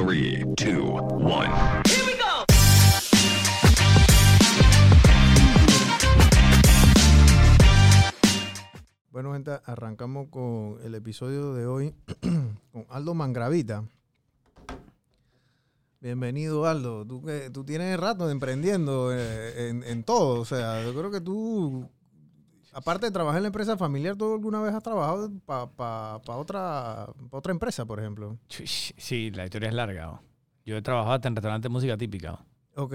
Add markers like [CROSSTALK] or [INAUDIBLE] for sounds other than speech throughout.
Three, two, one. Bueno, gente, arrancamos con el episodio de hoy [CLEARS THROAT] con Aldo Mangravita. Bienvenido, Aldo. Tú, que, tú tienes rato emprendiendo eh, en, en todo. O sea, yo creo que tú, aparte de trabajar en la empresa familiar, ¿tú alguna vez has trabajado para otra, pa otra empresa, por ejemplo? Sí, la historia es larga. oh. Yo he trabajado hasta en restaurante de música típica. oh. Ok.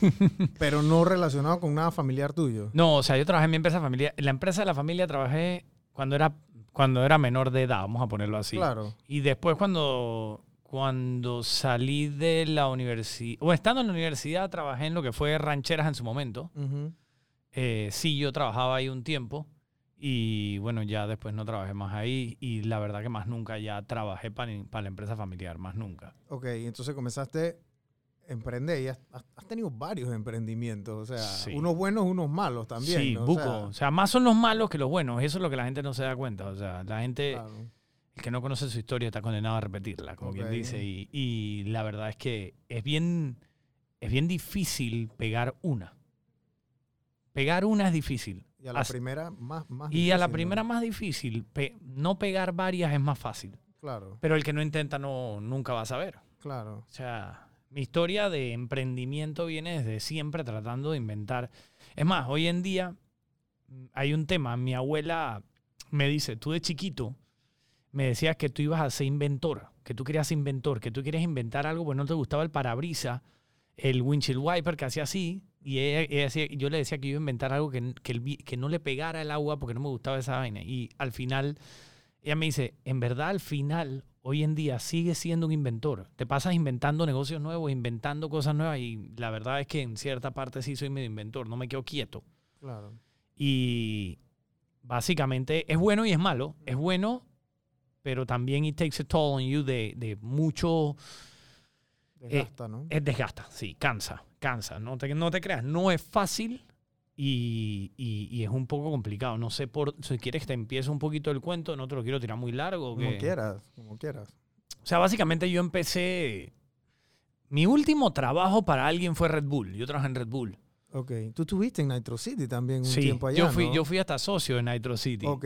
[LAUGHS] Pero no relacionado con nada familiar tuyo. No, o sea, yo trabajé en mi empresa familiar. En la empresa de la familia trabajé cuando era, cuando era menor de edad, vamos a ponerlo así. Claro. Y después cuando, cuando salí de la universidad, o estando en la universidad, trabajé en lo que fue rancheras en su momento. Ujú. Eh, sí, yo trabajaba ahí un tiempo y bueno, ya después no trabajé más ahí y la verdad que más nunca ya trabajé para la empresa familiar, más nunca. Ok, entonces comenzaste a emprender y has, has- tenido varios emprendimientos. O sea, Sí. unos buenos, unos malos también. sí, ¿no? O buco. sea, O sea, más son los malos que los buenos. Eso es lo que la gente no se da cuenta. O sea, la gente, claro. el que no conoce su historia está condenado a repetirla, como quien Ok. dice. Y, y la verdad es que es bien, es bien difícil pegar una. Pegar una es difícil. Y a la As- primera más, más Y a la difícil, ¿no? primera más difícil. Pe- no pegar varias es más fácil. Claro, Pero el que no intenta no, nunca va a saber. claro. O sea, mi historia de emprendimiento viene desde siempre tratando de inventar. Es más, hoy en día mm, hay un tema. Mi abuela me dice, tú de chiquito me decías que tú ibas a ser inventor, que tú querías ser inventor, que tú querías inventar algo, pues no te gustaba el parabrisa, el windshield wiper que hacía así. Y ella- ella decía- yo le decía que iba a inventar algo que, que, el vi- que no le pegara el agua porque no me gustaba esa vaina. Y al final, ella me dice, en verdad al final, hoy en día sigues siendo un inventor. Te pasas inventando negocios nuevos, inventando cosas nuevas y la verdad es que en cierta parte sí soy medio inventor, no me quedo quieto. Claro. Y básicamente es bueno y es malo. Es bueno, pero también it takes a toll on you de, de mucho... Desgasta, ¿no? Es desgasta, sí, cansa, cansa. No te, no te creas, no es fácil y, y- y es un poco complicado. No sé por si quieres que te empiece un poquito el cuento, no te lo quiero tirar muy largo. Como que- quieras, como quieras. O sea, básicamente yo empecé... Mi último trabajo para alguien fue Red Bull. Yo trabajé en Red Bull. Ok. Tú estuviste en Nitro City también un sí, tiempo allá, yo, fui, ¿no? yo fui hasta socio de Nitro City. Ok,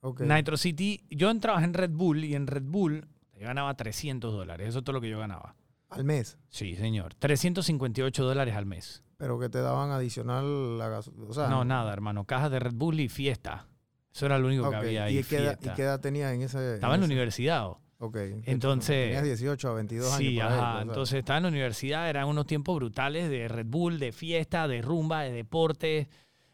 ok. Nitro City, yo trabajé en Red Bull y en Red Bull yo ganaba 300 dólares. Eso es todo lo que yo ganaba. Al mes. Sí, señor. 358 dólares al mes. Pero que te daban adicional la gas... O sea, no, nada, hermano. Cajas de Red Bull y fiesta. Eso era lo único que había ahí. ¿Y, qué edad. ¿Y qué edad tenía en ese...? Estaba en la ese- universidad. oh. Ok. Entonces- Tenías 18 a 22 años. Sí, ahí, ajá. pues, sea. Entonces estaba en la universidad, eran unos tiempos brutales de Red Bull, de fiesta, de rumba, de deporte.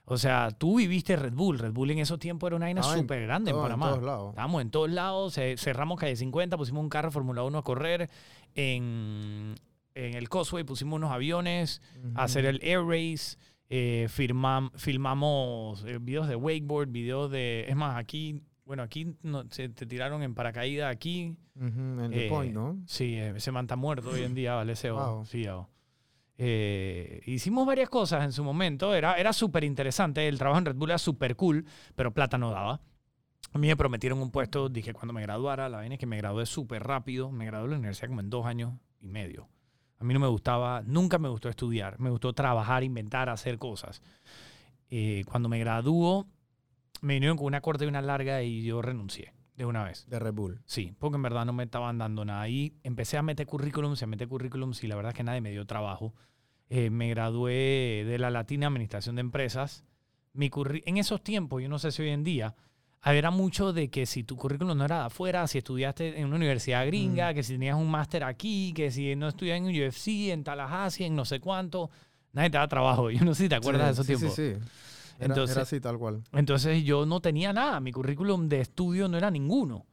O sea, tú viviste Red Bull. Red Bull en esos tiempos era una vaina en súper grande en Panamá. todos lados. Estábamos en todos lados, ce- cerramos calle 50, pusimos un carro Fórmula 1 a correr. En, en el Causeway pusimos unos aviones a hacer el air race. eh, firmam- filmamos eh, videos de wakeboard, videos de... Es más, aquí, bueno, aquí no, se te tiraron en paracaídas aquí. En eh, Point, ¿no? Sí, eh, ese man está muerto hoy en día, vale, Sebo. Wow. Sí, oh. Eh, hicimos varias cosas en su momento. Era, era súper interesante. El trabajo en Red Bull era súper cool, pero plata no daba. A mí me prometieron un puesto, dije cuando me graduara, la vaina es que me gradué súper rápido. Me gradué de la universidad como en dos años y medio. A mí no me gustaba, nunca me gustó estudiar. Me gustó trabajar, inventar, hacer cosas. Eh, cuando me graduó, me vinieron con una corta y una larga y yo renuncié de una vez. De Red Bull. Sí, porque en verdad no me estaban dando nada. Y empecé a meter currículums, a meter currículums y la verdad es que nadie me dio trabajo. Eh, me gradué de la Latina Administración de Empresas. Mi curri- en esos tiempos, yo no sé si hoy en día, era mucho de que si tu currículum no era de afuera, si estudiaste en una universidad gringa, que si tenías un máster aquí, que si no estudias en UFC, en Tallahassee, en no sé cuánto, nadie te da trabajo. [LAUGHS] Yo no sé si te acuerdas de esos sí, tiempos. Sí, sí. Era, Entonces- era así, tal cual. Entonces yo no tenía nada, mi currículum de estudio no era ninguno.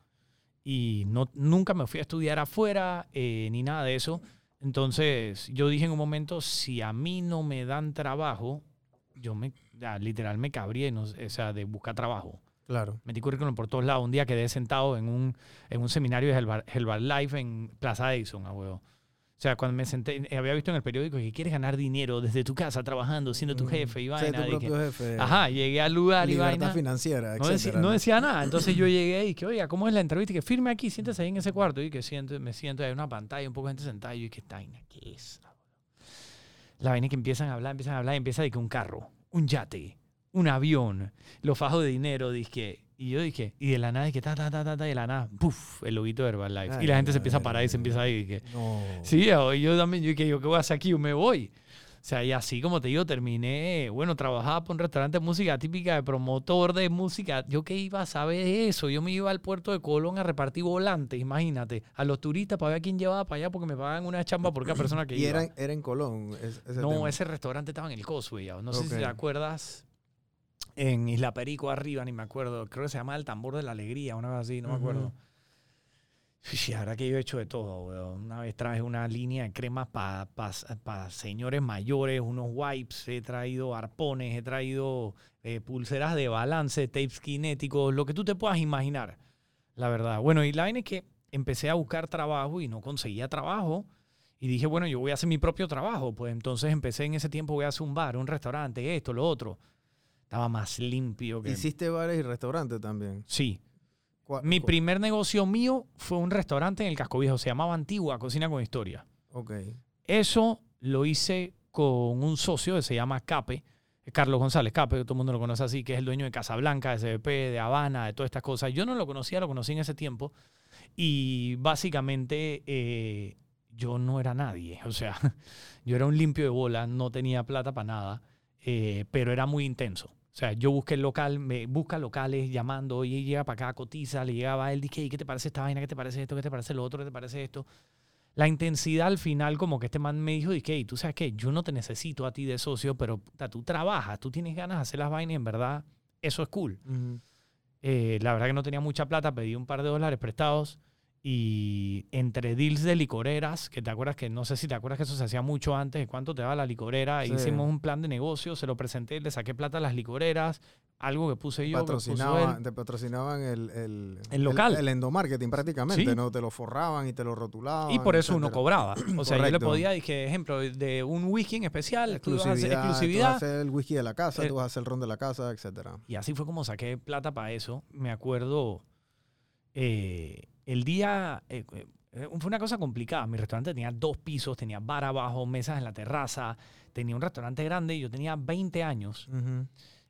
Y no, nunca me fui a estudiar afuera eh, ni nada de eso. Entonces yo dije en un momento, si a mí no me dan trabajo, yo me, ya, literal me cabría, no o sea, de buscar trabajo. Claro. Metí currículum por todos lados. Un día quedé sentado en un, en un seminario de Herbal- Herbalife en Plaza Edison, a huevo. sea, cuando me senté, eh, había visto en el periódico que quieres ganar dinero desde tu casa, trabajando, siendo tu Mm, jefe y vaina. tu propio jefe. Ajá, llegué al lugar y vaina. financiera, No decía, no decía nada. Entonces yo [LAUGHS] llegué y que, oiga, ¿cómo es la entrevista? Y que firme aquí, siéntese ahí en ese cuarto. Y que siento, me siento, hay una pantalla, un poco de gente sentada. Y yo, ¿qué vaina? ¿Qué es? La vaina que empiezan a hablar, empiezan a hablar, y empieza de que un carro, un yate, un avión, los fajos de dinero, dizque. Y yo dije, y de la nada, y que ta, ta, ta, ta, ta, y de la nada, ¡puf! El loguito de Herbalife. Ay, y la gente se empieza a parar y se empieza a ir. Y que, No. Sí, y yo también, yo dije, yo, ¿qué voy a hacer aquí? Yo me voy. O sea, y así como te digo, terminé, bueno, trabajaba por un restaurante de música típica de promotor de música. ¿Yo qué iba a saber de eso? Yo me iba al puerto de Colón a repartir volantes, imagínate, a los turistas para ver quién llevaba para allá porque me pagaban una chamba por cada persona que Y iba. era, era en Colón. ese no, tema. ese restaurante estaba en el Cosway. No sé si te acuerdas. En Isla Perico arriba, ni me acuerdo. Creo que se llama El Tambor de la Alegría, una vez así, no me acuerdo. Sí, ahora que yo he hecho de todo, weón. Una vez traje una línea de cremas para señores mayores, unos wipes, he traído arpones, he traído eh, pulseras de balance, tapes kinéticos, lo que tú te puedas imaginar, la verdad. Bueno, y la vaina es que empecé a buscar trabajo y no conseguía trabajo. Y dije, bueno, yo voy a hacer mi propio trabajo. Pues entonces empecé en ese tiempo, voy a hacer un bar, un restaurante, esto, lo otro. Estaba más limpio que... Hiciste bares y restaurantes también. Sí, ¿Cuál- mi primer negocio mío fue un restaurante en el Casco Viejo, se llamaba Antigua Cocina con Historia. Ok. Eso lo hice con un socio que se llama Cape, Carlos González Cape, que todo el mundo lo conoce así, que es el dueño de Casablanca, de SBP, de Habana, de todas estas cosas. Yo no lo conocía, lo conocí en ese tiempo y básicamente eh, yo no era nadie, o sea, [LAUGHS] yo era un limpio de bola, no tenía plata para nada, eh, pero era muy intenso. O sea, yo busqué el local, me busca locales llamando, oye, llega para acá, cotiza, le llegaba a él, dije, "Ey, ¿qué te parece esta vaina? ¿Qué te parece esto? ¿Qué te parece lo otro? ¿Qué te parece esto? La intensidad al final, como que este man me dijo, dije, "Ey, tú sabes qué, yo no te necesito a ti de socio, pero puta, tú trabajas, tú tienes ganas de hacer las vainas y en verdad eso es cool. Eh, la verdad que no tenía mucha plata, pedí un par de dólares prestados y entre deals de licoreras, que te acuerdas que no sé si te acuerdas que eso se hacía mucho antes, de cuánto te daba la licorera, Sí. hicimos un plan de negocio, se lo presenté, le saqué plata a las licoreras, algo que puse yo, que puso Patrocinaba- te patrocinaban el, el, El local. El, endomarketing prácticamente, Sí. ¿no? Te lo forraban y te lo rotulaban. Y por eso uno cobraba. [CLEARS THROAT] O sea, yo le Correcto. podía, dije, ejemplo, de un whisky en especial, tú ibas a hacer Exclusividad. Tú vas a exclusividad. hacer el whisky de la casa, El- tú vas a hacer el ron de la casa, etcétera. Y así fue como saqué plata para eso. Me acuerdo eh, el día. eh, eh, fue una cosa complicada. Mi restaurante tenía dos pisos, tenía bar abajo, mesas en la terraza, tenía un restaurante grande. Yo tenía 20 años.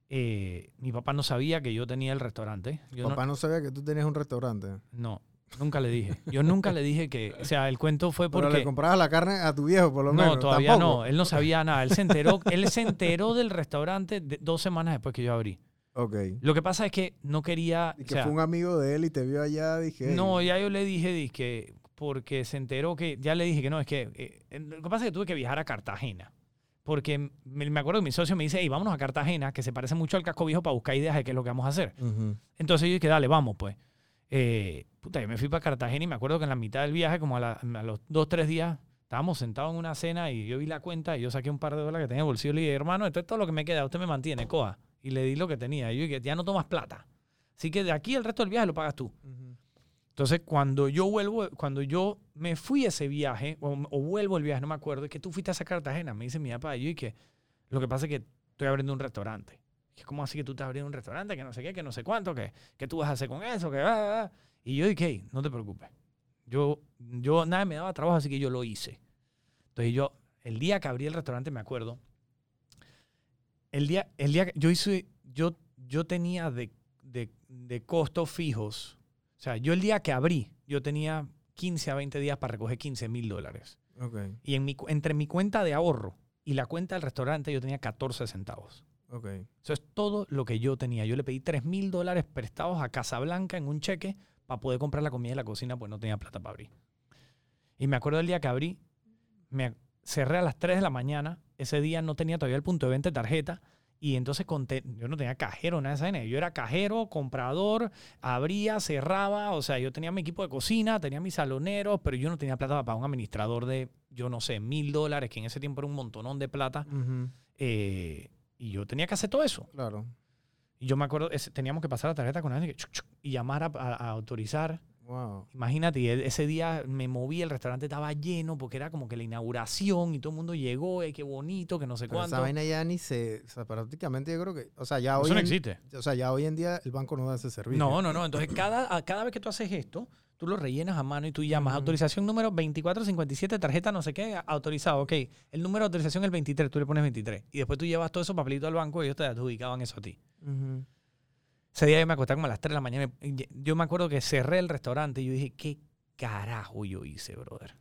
Eh, mi papá no sabía que yo tenía el restaurante. Yo no- Papá no sabía que tú tenías un restaurante. no, nunca le dije. Yo nunca le dije que. O sea, el cuento fue Pero porque. le comprabas la carne a tu viejo, por lo No, menos. todavía ¿Tampoco? no. Él no sabía nada. Él se enteró, él se enteró del restaurante de- dos semanas después que yo abrí. Ok. Lo que pasa es que no quería. Y o que sea, fue un amigo de él y te vio allá, dije. No, ya yo le dije, dizque, porque se enteró que, ya le dije que no, es que, eh, lo que pasa es que tuve que viajar a Cartagena. Porque me, me acuerdo que mi socio me dice, hey, vámonos a Cartagena, que se parece mucho al casco viejo para buscar ideas de qué es lo que vamos a hacer. Entonces yo dije, dale, vamos, pues. Eh, puta, yo me fui para Cartagena y me acuerdo que en la mitad del viaje, como a, la- a los dos, tres días, estábamos sentados en una cena y yo vi la cuenta y yo saqué un par de dólares que tenía en el bolsillo y le dije, hermano, esto es todo lo que me queda, usted me mantiene, coja. Y le di lo que tenía. Y yo dije, ya no tomas plata. Así que de aquí el resto del viaje lo pagas tú. Ujú. Entonces, cuando yo vuelvo, cuando yo me fui a ese viaje, o, o vuelvo el viaje, no me acuerdo, es que tú fuiste a esa Cartagena, me dice mi papá, y yo, que lo que pasa es que estoy abriendo un restaurante. Es como así que tú estás abriendo un restaurante, que no sé qué, que no sé cuánto, que, que tú vas a hacer con eso, que va. Y yo dije, "Hey, no te preocupes. Yo, yo, nada me daba trabajo, así que yo lo hice. Entonces yo, el día que abrí el restaurante, me acuerdo, el día, el día que yo hice, yo, yo tenía de, de, de costos fijos, o sea, yo el día que abrí, yo tenía 15 a 20 días para recoger 15 mil dólares. Ok, Y en mi, entre mi cuenta de ahorro y la cuenta del restaurante, yo tenía 14 centavos. ok. Eso es todo lo que yo tenía. Yo le pedí 3 mil dólares prestados a Casablanca en un cheque para poder comprar la comida de la cocina, pues no tenía plata para abrir. Y me acuerdo el día que abrí, me cerré a las 3 de la mañana. Ese día no tenía todavía el punto de venta de tarjeta. Y entonces conté, yo no tenía cajero, nada de esa. Yo era cajero, comprador, abría, cerraba. O sea, yo tenía mi equipo de cocina, tenía mis saloneros, pero yo no tenía plata para pagar un administrador de, yo no sé, mil dólares, que en ese tiempo era un montonón de plata. Eh, y yo tenía que hacer todo eso. Claro. Y yo me acuerdo, teníamos que pasar la tarjeta con alguien y llamar a, a- a autorizar. Wow. Imagínate, e- ese día me moví, el restaurante estaba lleno porque era como que la inauguración y todo el mundo llegó, eh, qué bonito, que no sé Pero cuánto. esa vaina ya ni se. O sea, prácticamente yo creo que. O sea, ya hoy. Eso no en- existe. O sea, ya hoy en día el banco no da ese servicio. No, no, no. Entonces, cada, cada vez que tú haces esto, tú lo rellenas a mano y tú llamas Ujú. autorización número 2457, tarjeta no sé qué, autorizado. Ok, el número de autorización es el 23, tú le pones 23. Y después tú llevas todo esos papelitos al banco y ellos te adjudicaban eso a ti. Ujú. Ese día yo me acosté como a las 3 de la mañana. Yo me acuerdo que cerré el restaurante y yo dije, ¿qué carajo yo hice, brother?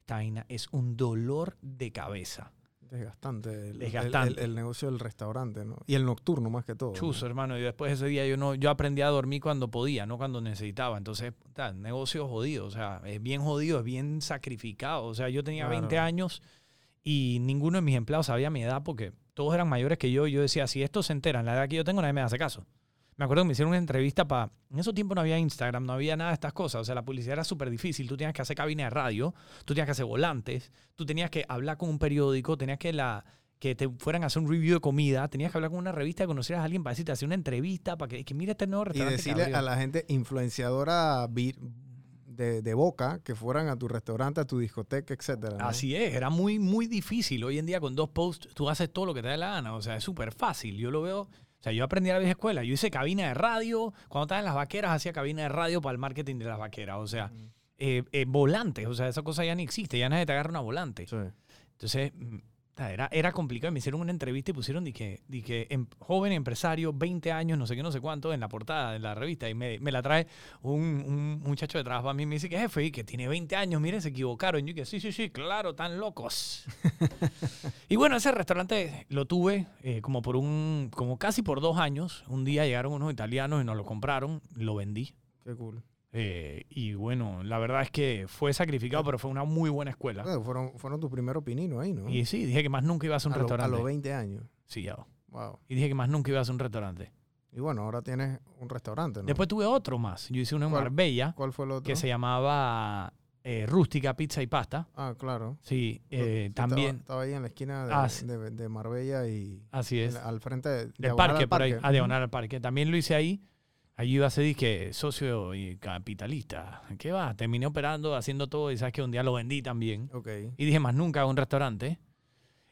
Esta vaina es un dolor de cabeza. Desgastante. El, el- Desgastante. El, el negocio del restaurante, ¿no? Y el nocturno más que todo. ¿no? Chuzo, hermano. Y después ese día yo no, yo aprendí a dormir cuando podía, no cuando necesitaba. Entonces, negocio jodido. O sea, es bien jodido, es bien sacrificado. O sea, yo tenía Claro. 20 años y ninguno de mis empleados sabía mi edad porque todos eran mayores que yo. Y yo decía, si estos se enteran, la edad que yo tengo, nadie me hace caso. Me acuerdo que me hicieron una entrevista para... En esos tiempos no había Instagram, no había nada de estas cosas. O sea, la publicidad era súper difícil. Tú tenías que hacer cabina de radio, tú tenías que hacer volantes, tú tenías que hablar con un periódico, tenías que la que te fueran a hacer un review de comida, tenías que hablar con una revista, conocieras a alguien para decirte, hacer una entrevista, para que, que mira este nuevo Y restaurante. que decirle abrió". a la gente influenciadora de, de boca que fueran a tu restaurante, a tu discoteca, etcétera. ¿no? Así es, era muy, muy difícil. Hoy en día con dos posts tú haces todo lo que te dé la gana. O sea, es súper fácil. Yo lo veo. O sea, yo aprendí a la vieja escuela. Yo hice cabina de radio. Cuando estaba en las vaqueras, hacía cabina de radio para el marketing de las vaqueras. O sea, eh, eh, volantes. O sea, esa cosa ya ni existe. Ya nadie te agarra una volante. Sí. Entonces, mm, era, era complicado. Me hicieron una entrevista y pusieron de que em- joven empresario, 20 años, no sé qué, no sé cuánto, en la portada de la revista. Y me, me la trae un, un muchacho de trabajo a mí y me dice que jefe, y que tiene 20 años, mire, se equivocaron. Y yo que sí, sí, sí, claro, tan locos. [LAUGHS] y bueno, ese restaurante lo tuve eh, como por un, como casi por dos años. Un día llegaron unos italianos y nos lo compraron, lo vendí. Qué cool. Eh, y bueno, la verdad es que fue sacrificado, pero fue una muy buena escuela. Claro, fueron, fueron tus primeros pininos ahí, ¿no? Y sí, dije que más nunca iba a un a, lo- a restaurante. los 20 años. Sí, ya. Wow. Y dije que más nunca iba a un restaurante. Y bueno, ahora tienes un restaurante, ¿no? Después tuve otro más. Yo hice uno en. Marbella ¿Cuál fue el otro? que se llamaba eh, Rústica Pizza y Pasta. Ah, claro. Sí, eh, también. Estaba, ahí en la esquina de, Ah, de- de Marbella y Así es. en- al frente de, Del parque, por ahí. A diagonal al parque. También lo hice ahí. Allí iba a ser que socio y capitalista. ¿Qué va? Terminé operando, haciendo todo y sabes que un día lo vendí también. Ok. Y dije, más nunca un restaurante.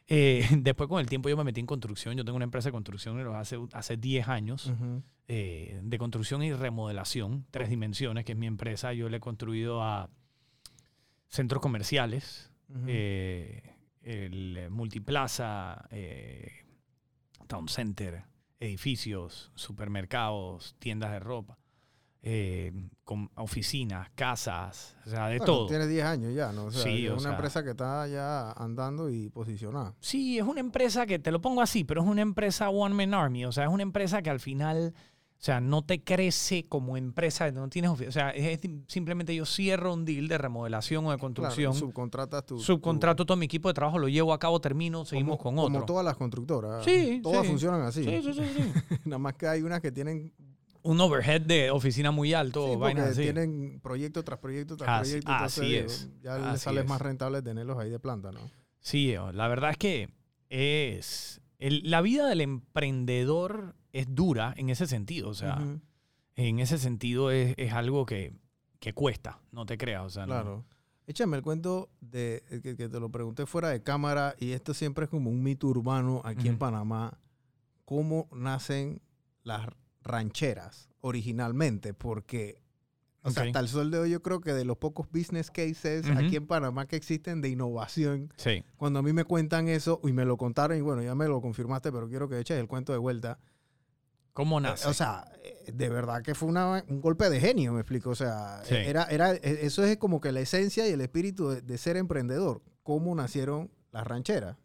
Eh, [LAUGHS] después con el tiempo yo me metí en construcción. Yo tengo una empresa de construcción hace, hace 10 años. Eh, de construcción y remodelación, tres dimensiones, que es mi empresa. Yo le he construido a centros comerciales, eh, el multiplaza, town center, edificios, supermercados, tiendas de ropa, eh, con oficinas, casas, o sea, de Bueno, todo. Tienes 10 años ya, ¿no? O sea, Sí, es o una sea- empresa que está ya andando y posicionada. Sí, es una empresa que, te lo pongo así, pero es una empresa One Man Army. O sea, es una empresa que al final, o sea, no te crece como empresa, no tienes O sea, es, es simplemente yo cierro un deal de remodelación o de construcción, Claro, subcontratas tu... subcontrato todo mi equipo de trabajo, lo llevo a cabo, termino, seguimos como, con Como otro. todas las constructoras. Sí, Todas sí. funcionan así. Sí, sí, sí, sí. [LAUGHS] Nada más que hay unas que tienen... un overhead de oficina muy alto, sí, vainas así. tienen proyecto tras proyecto tras Así- proyecto. así es, Ya así sale es. más rentable tenerlos ahí de planta, ¿no? Sí, la verdad es que es... el- la vida del emprendedor es dura en ese sentido, o sea... Ujú, En ese sentido es, es algo que, que cuesta, no te creas. O sea, no- Claro. Échame el cuento de eh, que, que te lo pregunté fuera de cámara y esto siempre es como un mito urbano aquí en Ujú. Panamá. ¿Cómo nacen las rancheras originalmente? Porque o sea, hasta el sol de hoy yo creo que de los pocos business cases aquí en Panamá que existen de innovación, Sí. cuando a mí me cuentan eso y me lo contaron y bueno, ya me lo confirmaste, pero quiero que eches el cuento de vuelta. ¿Cómo Eh, nace? O sea, eh, de verdad que fue una- un golpe de genio, me explico. O sea, Sí. era, era, e- eso es como que la esencia y el espíritu de, de ser emprendedor. ¿Cómo nacieron las rancheras?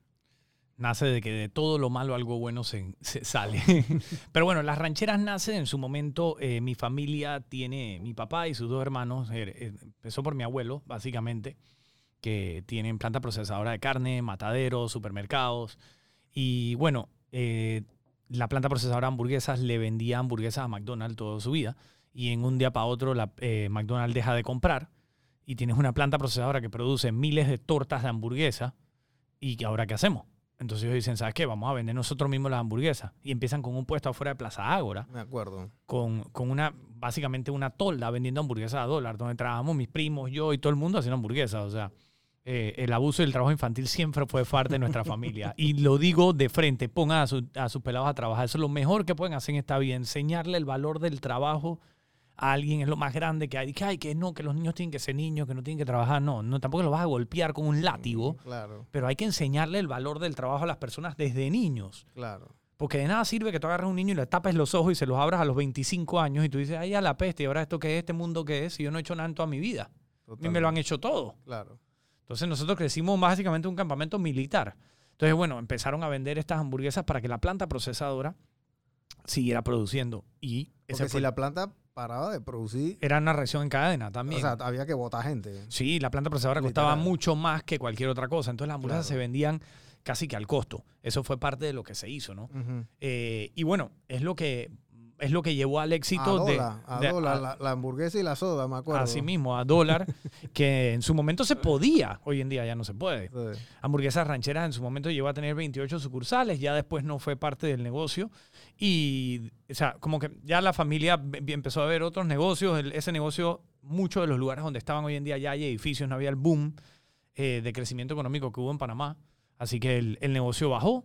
nace de que de todo lo malo algo bueno se, se sale. [LAUGHS] Pero bueno, las rancheras nacen en su momento. eh, mi familia tiene, mi papá y sus dos hermanos, eh, eh, empezó por mi abuelo, básicamente, que tienen planta procesadora de carne, mataderos, supermercados. Y bueno, eh, la planta procesadora de hamburguesas le vendía hamburguesas a McDonald's toda su vida. Y en un día para otro, la, eh, McDonald's deja de comprar. Y tienes una planta procesadora que produce miles de tortas de hamburguesa. ¿Y ahora qué hacemos? Entonces ellos dicen, ¿sabes qué? Vamos a vender nosotros mismos las hamburguesas. Y empiezan con un puesto afuera de Plaza Ágora, Me acuerdo. con, con una, básicamente una tolda vendiendo hamburguesas a dólar, donde trabajamos mis primos, yo y todo el mundo haciendo hamburguesas. O sea, eh, el abuso y el trabajo infantil siempre fue parte de nuestra [LAUGHS] familia. Y lo digo de frente, pongan a, su- a sus pelados a trabajar. Eso es lo mejor que pueden hacer en esta vida. Enseñarle el valor del trabajo a alguien es lo más grande que hay. Que, ay, que no, que los niños tienen que ser niños, que no tienen que trabajar. No, no tampoco los vas a golpear con un látigo. Claro, Pero hay que enseñarle el valor del trabajo a las personas desde niños. claro. Porque de nada sirve que tú agarres a un niño y le tapes los ojos y se los abras a los 25 años y tú dices, ay, a la peste, y ahora esto qué es, este mundo qué es, si yo no he hecho nada en toda mi vida. Mí me lo han hecho todo. Claro. Entonces nosotros crecimos básicamente en un campamento militar. Entonces, bueno, empezaron a vender estas hamburguesas para que la planta procesadora siguiera produciendo. Y ese Porque fue- si la planta paraba de producir, era una reacción en cadena también. o sea, había que votar gente. Sí, la planta procesadora costaba mucho más que cualquier otra cosa. Entonces las hamburguesas Claro. se vendían casi que al costo. Eso fue parte de lo que se hizo, ¿no? Eh, y bueno, es lo que es lo que llevó al A éxito de, dólar, a de- dólar, a- la, la hamburguesa y la soda, me acuerdo. así mismo, a dólar, que en su momento se podía, hoy en día ya no se puede. Sí. Hamburguesas rancheras en su momento llegó a tener 28 sucursales, ya después no fue parte del negocio. Y, o sea, como que ya la familia empezó a ver otros negocios. el- ese negocio, muchos de los lugares donde estaban hoy en día ya hay edificios, no había el boom eh, de crecimiento económico que hubo en Panamá. Así que el, el negocio bajó.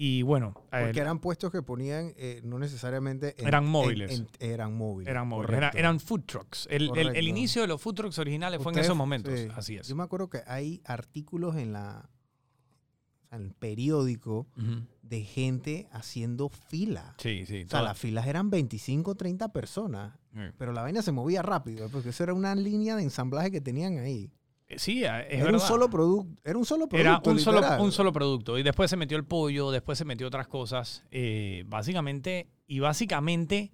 Y bueno, Porque eran puestos que ponían eh, no necesariamente... en- Eran móviles. en- eran móviles. eran, móviles, era- eran food trucks. El, el- el inicio de los food trucks originales fue en esos momentos. sí. Así es. Yo me acuerdo que hay artículos en la en el periódico de gente haciendo fila. Sí, sí. O sea, las filas eran 25, 30 personas. Sí. Pero la vaina se movía rápido, porque eso era una línea de ensamblaje que tenían ahí. Sí, es era un solo producto. Era un solo producto. Era un solo, un solo producto. Y después se metió el pollo, después se metió otras cosas. eh, básicamente, y básicamente,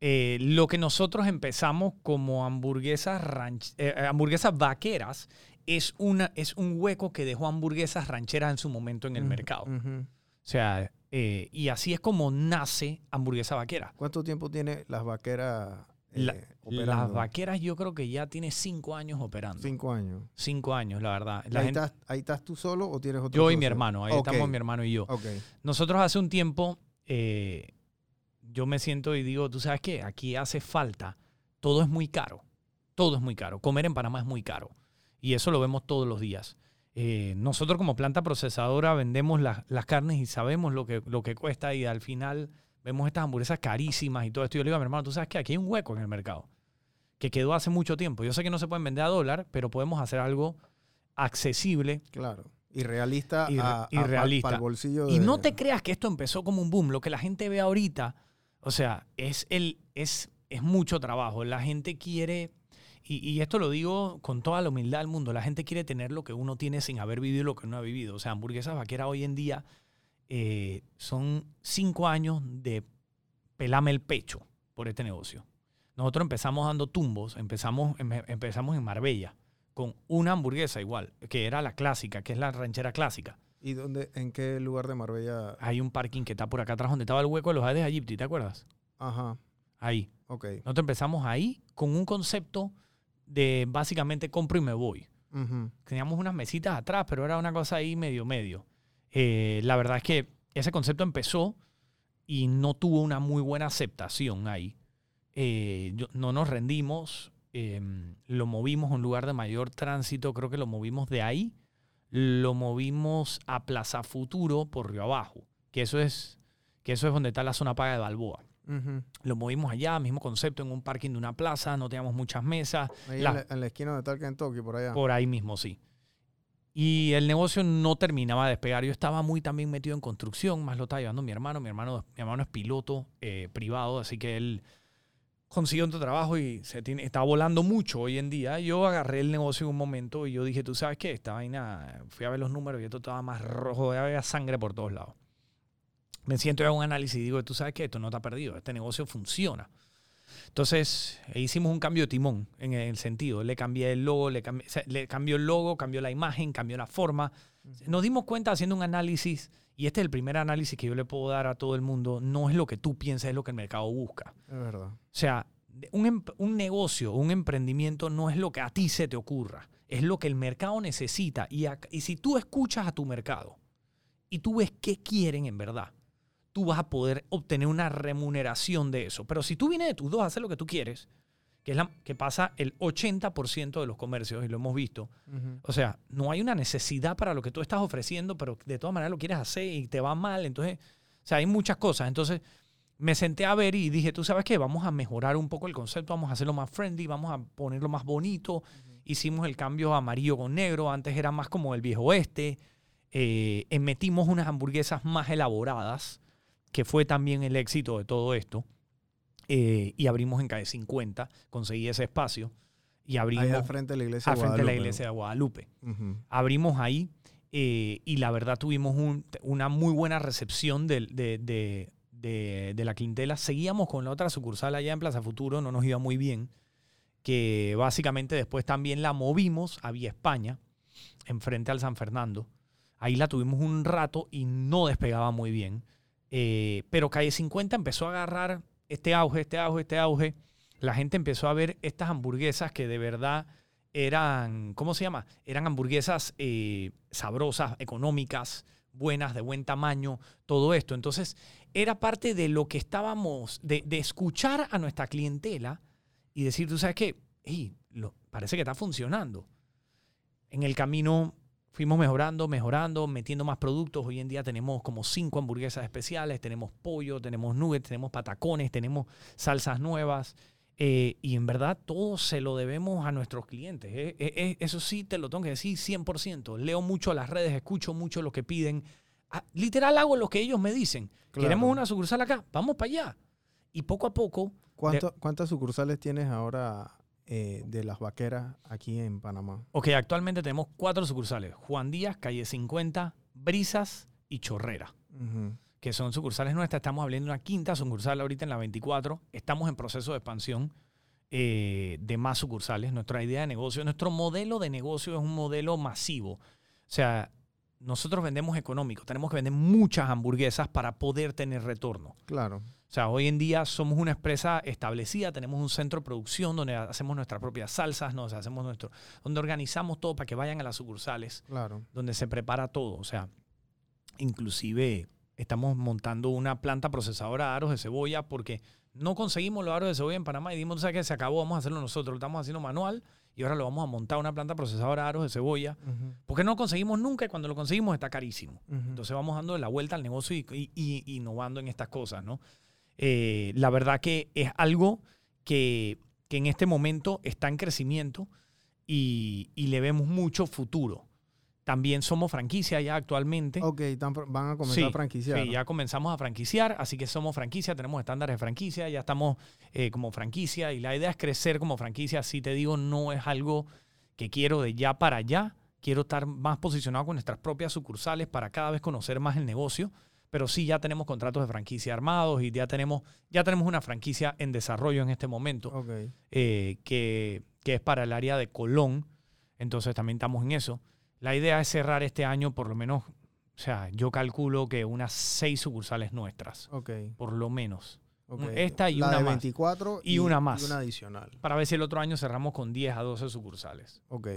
eh, lo que nosotros empezamos como hamburguesas, ranch- eh, eh, hamburguesas vaqueras es, una, es un hueco que dejó hamburguesas rancheras en su momento en el mercado. O sea, eh, y así es como nace hamburguesa vaquera. ¿Cuánto tiempo tiene las vaqueras eh, La- Las vaqueras yo creo que ya tiene cinco años operando. Cinco años. Cinco años, la verdad. ¿Y La ahí, gente- estás, ahí estás tú solo o tienes otro yo y mi hermano, ahí estamos mi hermano y yo. Nosotros hace un tiempo, eh, yo me siento y digo, tú sabes qué, aquí hace falta, todo es muy caro, todo es muy caro, comer en Panamá es muy caro y eso lo vemos todos los días. Eh, nosotros como planta procesadora vendemos las, las carnes y sabemos lo que, lo que cuesta y al final vemos estas hamburguesas carísimas y todo esto. Yo le digo a mi hermano, tú sabes que aquí hay un hueco en el mercado que quedó hace mucho tiempo. Yo sé que no se pueden vender a dólar, pero podemos hacer algo accesible Claro. Y realista Y re- a, y realista. para el bolsillo Y de- no te creas que esto empezó como un boom. Lo que la gente ve ahorita, o sea, es, el, es, es mucho trabajo. La gente quiere, y, y esto lo digo con toda la humildad del mundo, la gente quiere tener lo que uno tiene sin haber vivido lo que uno ha vivido. O sea, hamburguesas vaqueras hoy en día eh, son cinco años de pelame el pecho por este negocio. Nosotros empezamos dando tumbos, empezamos, empe- empezamos en Marbella con una hamburguesa igual, que era la clásica, que es la ranchera clásica. ¿Y dónde, en qué lugar de Marbella? Hay un parking que está por acá atrás donde estaba el hueco de los Hades de Egypti, ¿te acuerdas? Ajá. Ahí. Ok. Nosotros empezamos ahí con un concepto de básicamente compro y me voy. Teníamos unas mesitas atrás, pero era una cosa ahí medio medio. Eh, la verdad es que ese concepto empezó y no tuvo una muy buena aceptación ahí. Eh, no nos rendimos, eh, lo movimos a un lugar de mayor tránsito, creo que lo movimos de ahí, lo movimos a Plaza Futuro por Río Abajo, que eso es, que eso es donde está la zona paga de Balboa. Lo movimos allá, mismo concepto, en un parking de una plaza, no teníamos muchas mesas, Ahí La- en, la, en la esquina está el Kentucky, por allá. por ahí mismo, sí. Y el negocio no terminaba de despegar. Yo estaba muy también metido en construcción, más lo estaba llevando mi hermano. Mi hermano, mi hermano es piloto eh, privado, así que él consiguió otro trabajo y se tiene, está volando mucho hoy en día. Yo agarré el negocio en un momento y yo dije, tú sabes qué, esta vaina, fui a ver los números y esto estaba más rojo, había sangre por todos lados. Me siento y hago un análisis y digo, tú sabes qué, esto no está perdido, este negocio funciona. Entonces eh, hicimos un cambio de timón en el sentido, le cambié el logo, le, cambié, o sea, le cambió el logo, cambió la imagen, cambió la forma. Nos dimos cuenta haciendo un análisis, y este es el primer análisis que yo le puedo dar a todo el mundo, no es lo que tú piensas, es lo que el mercado busca. Es verdad. O sea, un, em- un negocio, un emprendimiento no es lo que a ti se te ocurra, es lo que el mercado necesita. Y, y si tú escuchas a tu mercado y tú ves qué quieren en verdad, tú vas a poder obtener una remuneración de eso. Pero si tú vienes de tus dos a hacer lo que tú quieres, que es la que pasa el 80% de los comercios, y lo hemos visto, o sea, no hay una necesidad para lo que tú estás ofreciendo, pero de todas maneras lo quieres hacer y te va mal. Entonces, o sea, hay muchas cosas. Entonces, me senté a ver y dije, tú sabes qué, vamos a mejorar un poco el concepto, vamos a hacerlo más friendly, vamos a ponerlo más bonito. Hicimos el cambio amarillo con negro, antes era más como el viejo oeste. Eh, eh, metimos unas hamburguesas más elaboradas, que fue también el éxito de todo esto. Eh, y abrimos en calle 50, conseguí ese espacio y abrimos Ahí al frente de la iglesia. al frente de la Guadalupe. iglesia de Guadalupe. Abrimos ahí eh, y la verdad tuvimos un- una muy buena recepción de, de- de- de la clientela. Seguíamos con la otra sucursal allá en Plaza Futuro, no nos iba muy bien, que básicamente después también la movimos a Vía España, enfrente al San Fernando. Ahí la tuvimos un rato y no despegaba muy bien. Eh, pero Calle 50 empezó a agarrar este auge, este auge, este auge. La gente empezó a ver estas hamburguesas que de verdad eran, ¿cómo se llama? Eran hamburguesas eh, sabrosas, económicas, buenas, de buen tamaño, todo esto. Entonces, era parte de lo que estábamos, de, escuchar a nuestra clientela y decir, tú sabes qué, Ey, lo- parece que está funcionando. En el camino fuimos mejorando, mejorando, metiendo más productos. Hoy en día tenemos como cinco hamburguesas especiales, tenemos pollo, tenemos nuggets, tenemos patacones, tenemos salsas nuevas. eh, y en verdad todo se lo debemos a nuestros clientes. eh. Eh, eso sí, te lo tengo que decir 100%. Leo mucho las redes, escucho mucho lo que piden. Ah, literal hago lo que ellos me dicen. Claro. Queremos una sucursal acá, vamos para allá. Y poco a poco ¿Cuánto- ¿Cuántas sucursales tienes ahora eh, de las vaqueras aquí en Panamá? Ok, actualmente tenemos cuatro sucursales. Juan Díaz, Calle 50, Brisas y Chorrera, que son sucursales nuestras. Estamos abriendo una quinta sucursal ahorita en la 24. Estamos en proceso de expansión eh, de más sucursales. Nuestra idea de negocio, nuestro modelo de negocio es un modelo masivo. O sea, nosotros vendemos económico. Tenemos que vender muchas hamburguesas para poder tener retorno. Claro. O sea, hoy en día somos una empresa establecida, tenemos un centro de producción donde hacemos nuestras propias salsas, nos hacemos nuestro, donde organizamos todo para que vayan a las sucursales, Claro. donde se prepara todo. O sea, inclusive estamos montando una planta procesadora de aros de cebolla porque no conseguimos los aros de cebolla en Panamá y dimos, ¿sabes qué? Se acabó, vamos a hacerlo nosotros. Lo estamos haciendo manual y ahora lo vamos a montar una planta procesadora de aros de cebolla Ujú. porque no lo conseguimos nunca y cuando lo conseguimos está carísimo. Ujú. Entonces vamos dando la vuelta al negocio y, y- y innovando en estas cosas, ¿no? Eh, la verdad que es algo que, que en este momento está en crecimiento y, y le vemos mucho futuro. También somos franquicia ya actualmente. ok, van a comenzar Sí, a franquiciar. Sí, ya comenzamos a franquiciar, así que somos franquicia, tenemos estándares de franquicia, ya estamos eh, como franquicia y la idea es crecer como franquicia. Si te digo, no es algo que quiero de ya para allá, quiero estar más posicionado con nuestras propias sucursales para cada vez conocer más el negocio, pero sí ya tenemos contratos de franquicia armados y ya tenemos, ya tenemos una franquicia en desarrollo en este momento Ok. eh, que, que es para el área de Colón. Entonces también estamos en eso. La idea es cerrar este año por lo menos, o sea, yo calculo que unas seis sucursales nuestras, Ok. por lo menos. ok. Esta y La una de más. 24 Y una más. Y una adicional. Para ver si el otro año cerramos con 10 a 12 sucursales. Ok.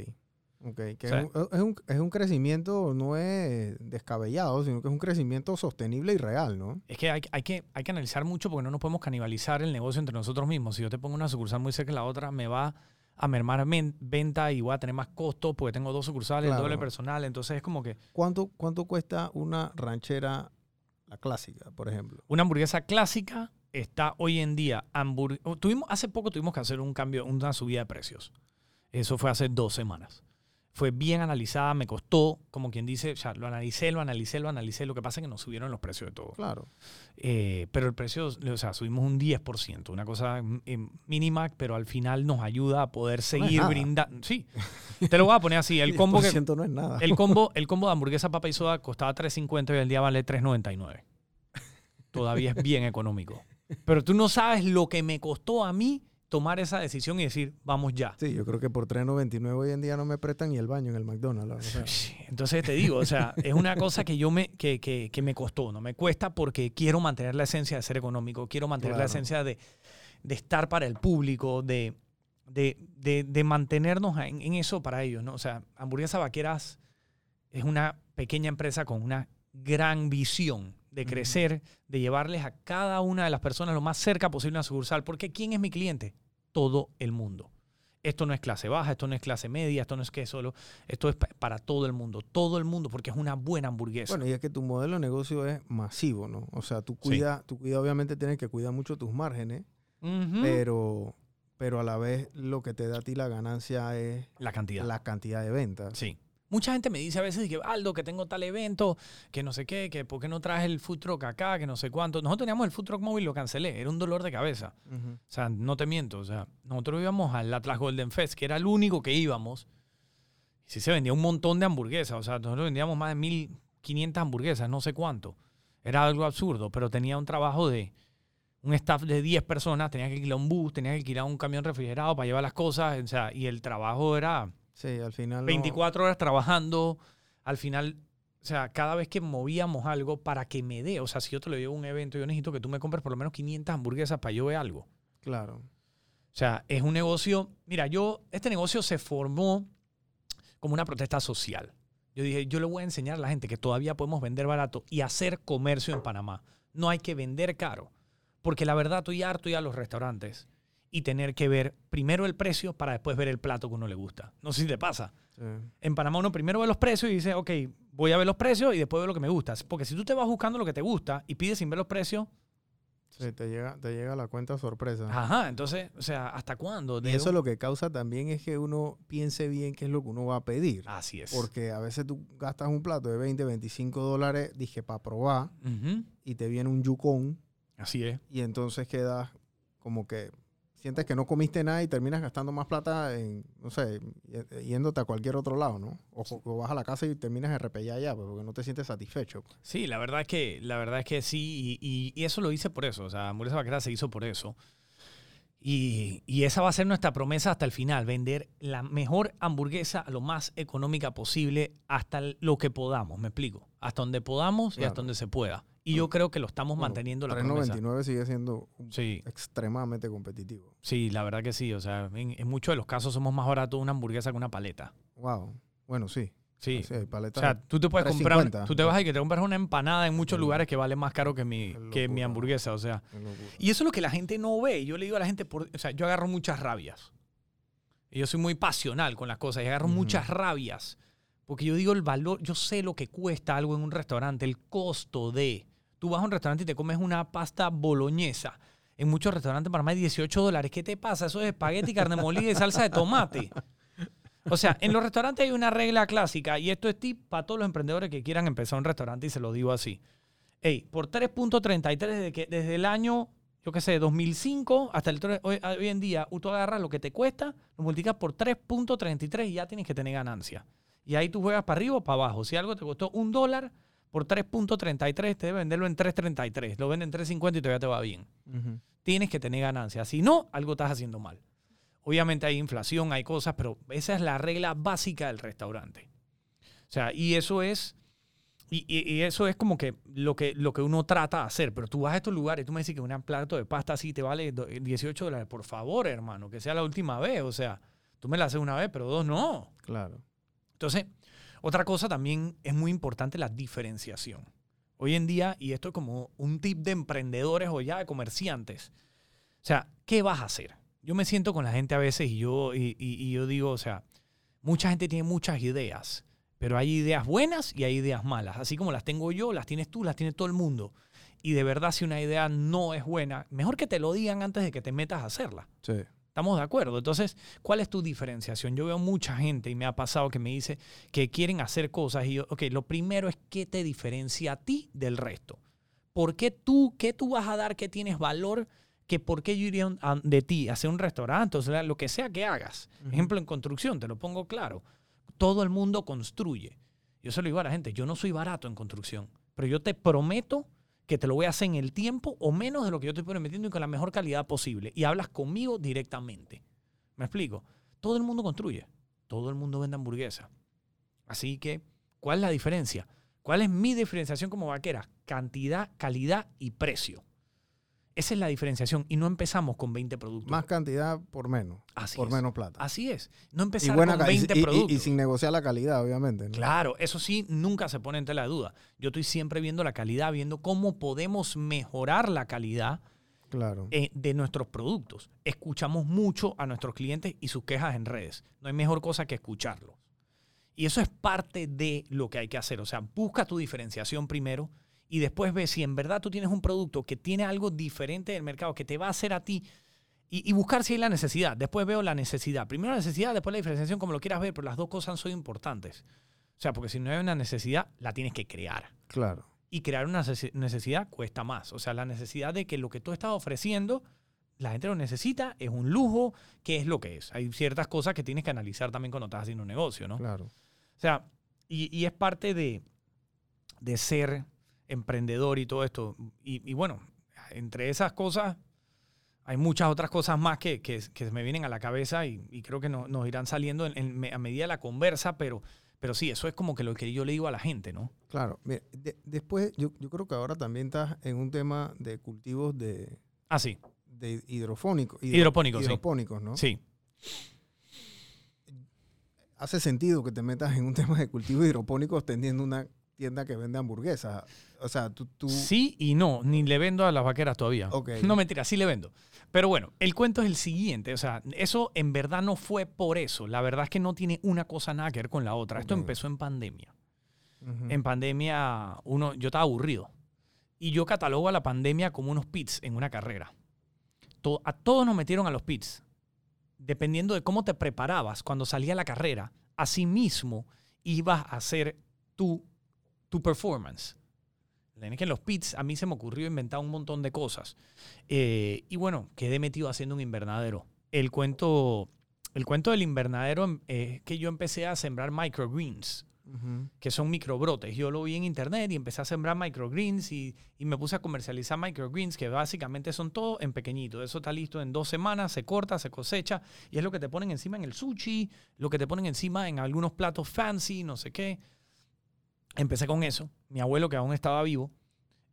Ok. Que O sea- es, un, es un- es un crecimiento no es descabellado, sino que es un crecimiento sostenible y real, ¿no? Es que hay, hay que hay que analizar mucho porque no nos podemos canibalizar el negocio entre nosotros mismos. Si yo te pongo una sucursal muy cerca de la otra, me va a mermar venta y voy a tener más costos porque tengo dos sucursales, Claro. doble personal. Entonces es como que ¿Cuánto, ¿Cuánto cuesta una ranchera, la clásica, por ejemplo? Una hamburguesa clásica está hoy en día. tuvimos, hace poco tuvimos que hacer un cambio, una subida de precios. Eso fue hace dos semanas. Fue bien analizada, me costó, como quien dice, ya lo analicé, lo analicé, lo analicé. Lo que pasa es que nos subieron los precios de todo. Claro. Eh, pero el precio, o sea, subimos un 10%, una cosa eh, mínima, pero al final nos ayuda a poder seguir nada. brindando. Sí, te lo voy a poner así. El combo, que, 10% no es nada. el combo, [LAUGHS] el combo de hamburguesa, papa y soda costaba 3.50 y el día vale 3.99. Todavía es bien económico. Pero tú no sabes lo que me costó a mí tomar esa decisión y decir, vamos ya. Sí, yo creo que por 3.99 hoy en día no me prestan ni el baño en el McDonald's. o [LAUGHS] sea. Entonces te digo, o sea, es una cosa que yo me, que, que- que me costó, no me cuesta porque quiero mantener la esencia de ser económico, quiero mantener la esencia de, de estar para el público, de, de, de- de mantenernos en, en eso para ellos, ¿no? O sea, Hamburguesa Vaqueras es una pequeña empresa con una gran visión de crecer, de llevarles a cada una de las personas lo más cerca posible a una sucursal. Porque ¿quién es mi cliente? Todo el mundo. Esto no es clase baja, esto no es clase media, esto no es que solo, esto es pa- para todo el mundo, todo el mundo, porque es una buena hamburguesa. Bueno, y es que tu modelo de negocio es masivo, ¿no? O sea, tú cuidas, tú cuidas, obviamente tienes que cuidar mucho tus márgenes, pero, pero a la vez lo que te da a ti la ganancia es la cantidad. la cantidad de ventas. Sí. Mucha gente me dice a veces que, Aldo, que tengo tal evento, que no sé qué, que por qué no traes el food truck acá, que no sé cuánto. Nosotros teníamos el food truck móvil, lo cancelé, era un dolor de cabeza. O sea, no te miento. O sea, nosotros íbamos al Atlas Golden Fest, que era el único que íbamos. Y sí se vendía un montón de hamburguesas. O sea, nosotros vendíamos más de 1500 hamburguesas, no sé cuánto. Era algo absurdo, pero tenía un trabajo de un staff de 10 personas. Tenía que alquilar un bus, tenía que alquilar un camión refrigerado para llevar las cosas. O sea, y el trabajo era Sí, al final. no- 24 horas trabajando. Al final, o sea, cada vez que movíamos algo para que me dé. O sea, si yo te lo llevo a un evento, yo necesito que tú me compres por lo menos 500 hamburguesas para yo ver algo. Claro. O sea, es un negocio. Mira, yo, este negocio se formó como una protesta social. Yo dije, yo le voy a enseñar a la gente que todavía podemos vender barato y hacer comercio en Panamá. No hay que vender caro. Porque la verdad, estoy harto ya a los restaurantes y tener que ver primero el precio para después ver el plato que uno le gusta. No sé si te pasa. Sí. En Panamá uno primero ve los precios y dice, ok, voy a ver los precios y después ver lo que me gusta. Porque si tú te vas buscando lo que te gusta y pides sin ver los precios, Sí, te llega, te llega la cuenta sorpresa. ajá, entonces, o sea, ¿hasta cuándo? Y eso lo que causa también es que uno piense bien qué es lo que uno va a pedir. Así es. Porque a veces tú gastas un plato de 20, 25 dólares, dije, para probar, y te viene un yucón, Así es. y entonces quedas como que sientes que no comiste nada y terminas gastando más plata en, no sé, y- yéndote a cualquier otro lado, ¿no? O, o vas a la casa y terminas de repellar allá, pues, porque no te sientes satisfecho. Sí, la verdad es que, la verdad es que sí, y, y- y eso lo hice por eso. O sea, Hamburguesa Vaquera se hizo por eso. Y, y esa va a ser nuestra promesa hasta el final, vender la mejor hamburguesa lo más económica posible hasta lo que podamos, me explico. Hasta donde podamos y Claro. hasta donde se pueda. Y yo creo que lo estamos Bueno, manteniendo la promesa. 3.99 sigue siendo Sí, extremadamente competitivo. sí, la verdad que sí. O sea, en, en muchos de los casos somos más baratos una hamburguesa que una paleta. Wow. Bueno, sí. Sí. Sí, hay O sea, tú te puedes comprar, 3.50. tú te vas y que te compras una empanada en muchos lugares que vale más caro que mi, que mi hamburguesa. O sea, y eso es lo que la gente no ve. Yo le digo a la gente, por, o sea, yo agarro muchas rabias. Y yo soy muy pasional con las cosas y agarro muchas rabias. Porque yo digo el valor, yo sé lo que cuesta algo en un restaurante, el costo de. Tú vas a un restaurante y te comes una pasta boloñesa. En muchos restaurantes para más de 18 dólares. ¿Qué te pasa? Eso es espagueti, carne molida y salsa de tomate. O sea, en los restaurantes hay una regla clásica y esto es tip para todos los emprendedores que quieran empezar un restaurante y se lo digo así. Ey, por 3.33 desde, desde el año, yo qué sé, 2005 hasta el hoy, hoy en día, tú agarras lo que te cuesta, lo multiplicas por 3.33 y ya tienes que tener ganancia. Y ahí tú juegas para arriba o para abajo. Si algo te costó un dólar, por 3.33 te debe venderlo en 3.33. Lo venden en 3.50 y todavía te va bien tienes que tener ganancias. Si no, algo estás haciendo mal. Obviamente hay inflación, hay cosas, pero esa es la regla básica del restaurante. O sea, y eso es, y, y- y eso es como que lo, que lo que uno trata de hacer. Pero tú vas a estos lugares y tú me dices que un plato de pasta así te vale do- 18 dólares. Por favor, hermano, que sea la última vez. O sea, tú me la haces una vez, pero dos no. Claro. Entonces, otra cosa también es muy importante la diferenciación. Hoy en día, y esto es como un tip de emprendedores o ya de comerciantes, o sea, ¿qué vas a hacer? Yo me siento con la gente a veces y yo, y, y- yo digo, o sea, mucha gente tiene muchas ideas, pero hay ideas buenas y hay ideas malas. Así como las tengo yo, las tienes tú, las tiene todo el mundo. Y de verdad, si una idea no es buena, mejor que te lo digan antes de que te metas a hacerla. Sí. ¿Estamos de acuerdo? Entonces, ¿cuál es tu diferenciación? Yo veo mucha gente y me ha pasado que me dice que quieren hacer cosas y yo, ok, lo primero es qué te diferencia a ti del resto. ¿Por qué tú, qué tú vas a dar que tienes valor? Que por qué yo iría de ti a hacer un restaurante, o sea, lo que sea que hagas. Ejemplo, en construcción, te lo pongo claro. Todo el mundo construye. Yo se lo digo a la gente, yo no soy barato en construcción, pero yo te prometo que te lo voy a hacer en el tiempo o menos de lo que yo estoy prometiendo y con la mejor calidad posible. Y hablas conmigo directamente. ¿Me explico? Todo el mundo construye. Todo el mundo vende hamburguesa. Así que, ¿cuál es la diferencia? ¿Cuál es mi diferenciación como vaquera? Cantidad, calidad y precio. Esa es la diferenciación y no empezamos con 20 productos. Más cantidad por menos. Así por es. menos plata. Así es. No empezar con ca- y- 20 y- y- productos. y sin negociar la calidad, obviamente. ¿no? Claro, eso sí, nunca se pone en tela de duda. Yo estoy siempre viendo la calidad, viendo cómo podemos mejorar la calidad Claro. eh, de nuestros productos. Escuchamos mucho a nuestros clientes y sus quejas en redes. No hay mejor cosa que escucharlos. Y eso es parte de lo que hay que hacer. O sea, busca tu diferenciación primero y después ve si en verdad tú tienes un producto que tiene algo diferente del mercado, que te va a hacer a ti y, y buscar si hay la necesidad. Después veo la necesidad. Primero la necesidad, después la diferenciación, como lo quieras ver, pero las dos cosas son importantes. O sea, porque si no hay una necesidad, la tienes que crear. Claro. Y crear una nece- necesidad cuesta más. O sea, la necesidad de que lo que tú estás ofreciendo, la gente lo necesita, es un lujo, ¿qué es lo que es? Hay ciertas cosas que tienes que analizar también cuando estás haciendo un negocio, ¿no? Claro. O sea, y, y es parte de, de ser emprendedor y todo esto. Y, y bueno, entre esas cosas hay muchas otras cosas más que, que, que me vienen a la cabeza y, y creo que no- nos irán saliendo en- en me- a medida de la conversa, pero, pero sí, eso es como que lo que yo le digo a la gente, ¿no? Claro. Mira, de- después, yo, yo creo que ahora también estás en un tema de cultivos de, Ah, sí, de hidrofónicos. hidro- Hidropónicos, sí. Hidropónicos, ¿no? sí. Hace sentido que te metas en un [LAUGHS] tema de cultivos hidropónicos teniendo una tienda que vende hamburguesas. O sea, tú... tú Sí y no, ni le vendo a las vaqueras todavía. No mentira, sí le vendo. Pero bueno, el cuento es el siguiente, o sea, eso en verdad no fue por eso. La verdad es que no tiene una cosa nada que ver con la otra. Esto empezó en pandemia. En pandemia, uno, yo estaba aburrido. Y yo catalogo a la pandemia como unos pits en una carrera. To- a todos nos metieron a los pits. Dependiendo de cómo te preparabas cuando salía la carrera, así mismo ibas a hacer tu, tu performance. Tenés que en los pits a mí se me ocurrió inventar un montón de cosas. Eh, y bueno, quedé metido haciendo un invernadero. El cuento, el cuento del invernadero em, es que yo empecé a sembrar microgreens que son microbrotes. Yo lo vi en internet y empecé a sembrar microgreens y, y me puse a comercializar microgreens, que básicamente son todo en pequeñito. Eso está listo en dos semanas, se corta, se cosecha y es lo que te ponen encima en el sushi, lo que te ponen encima en algunos platos fancy, no sé qué. Empecé con eso. Mi abuelo, que aún estaba vivo,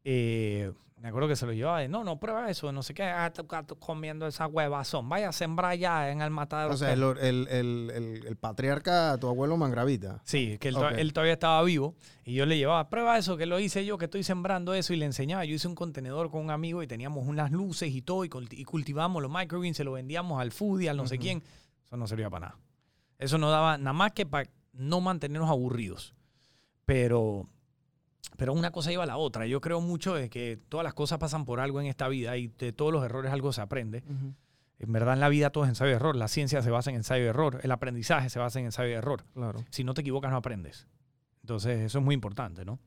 eh, me acuerdo que se lo llevaba de, no, no, prueba eso, no sé qué, ah, tú, ah, tú comiendo esa huevazón, vaya a sembrar ya en el matadero. O sea, el, el, el, patriarca, tu abuelo Mangravita. Sí, que él, todavía estaba vivo y yo le llevaba, prueba eso, que lo hice yo, que estoy sembrando eso y le enseñaba. Yo hice un contenedor con un amigo y teníamos unas luces y todo y, y cultivamos los microgreens, se lo vendíamos al foodie, al no sé quién. Eso no servía para nada. Eso no daba nada más que para no mantenernos aburridos. Pero, pero una cosa lleva a la otra. Yo creo mucho de que todas las cosas pasan por algo en esta vida y de todos los errores algo se aprende. En verdad en la vida todo es ensayo y error. La ciencia se basa en ensayo y error. El aprendizaje se basa en ensayo y error. Claro. Si no te equivocas, no aprendes. Entonces, eso es muy importante, ¿no?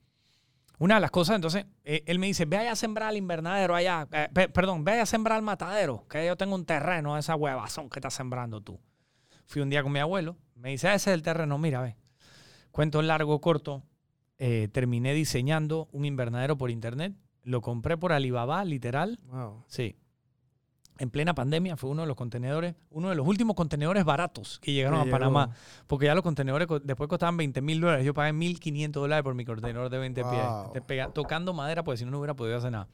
Una de las cosas, entonces, eh, él me dice, ve allá a sembrar el invernadero allá, eh, pe- perdón, ve allá a sembrar el matadero, que yo tengo un terreno esa huevazón que estás sembrando tú. Fui un día con mi abuelo, me dice, ese es el terreno, mira, ve. Cuento largo, corto, eh, terminé diseñando un invernadero por internet, lo compré por Alibaba, literal, Wow. Sí. En plena pandemia fue uno de los contenedores, uno de los últimos contenedores baratos que llegaron Que a Panamá. llegó. Porque ya los contenedores co- después costaban 20 mil dólares. Yo pagué 1.500 dólares por mi contenedor de 20 Wow. pies. Te pega- tocando madera, porque si no, no hubiera podido hacer nada.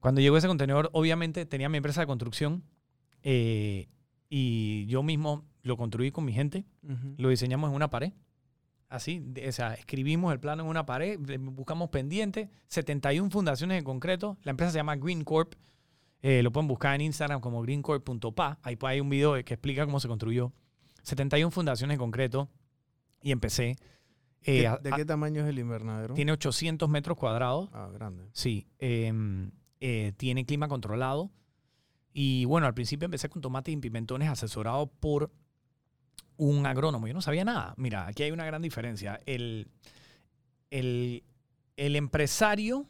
Cuando llegó ese contenedor, obviamente tenía mi empresa de construcción eh, y yo mismo lo construí con mi gente. Lo diseñamos en una pared. Así, de- o sea, escribimos el plano en una pared, buscamos pendientes, 71 fundaciones en concreto. La empresa se llama Green Corp. Eh, lo pueden buscar en Instagram como greencorp.pa. Ahí pues hay un video que explica cómo se construyó. 71 fundaciones en concreto. Y empecé. eh, ¿De, a- qué tamaño es el invernadero? tiene 800 metros cuadrados. Ah, grande. Sí. em, eh, tiene clima controlado. Y bueno, al principio empecé con tomates y pimentones asesorado por un agrónomo. Yo no sabía nada. Mira, aquí hay una gran diferencia. El, el, el empresario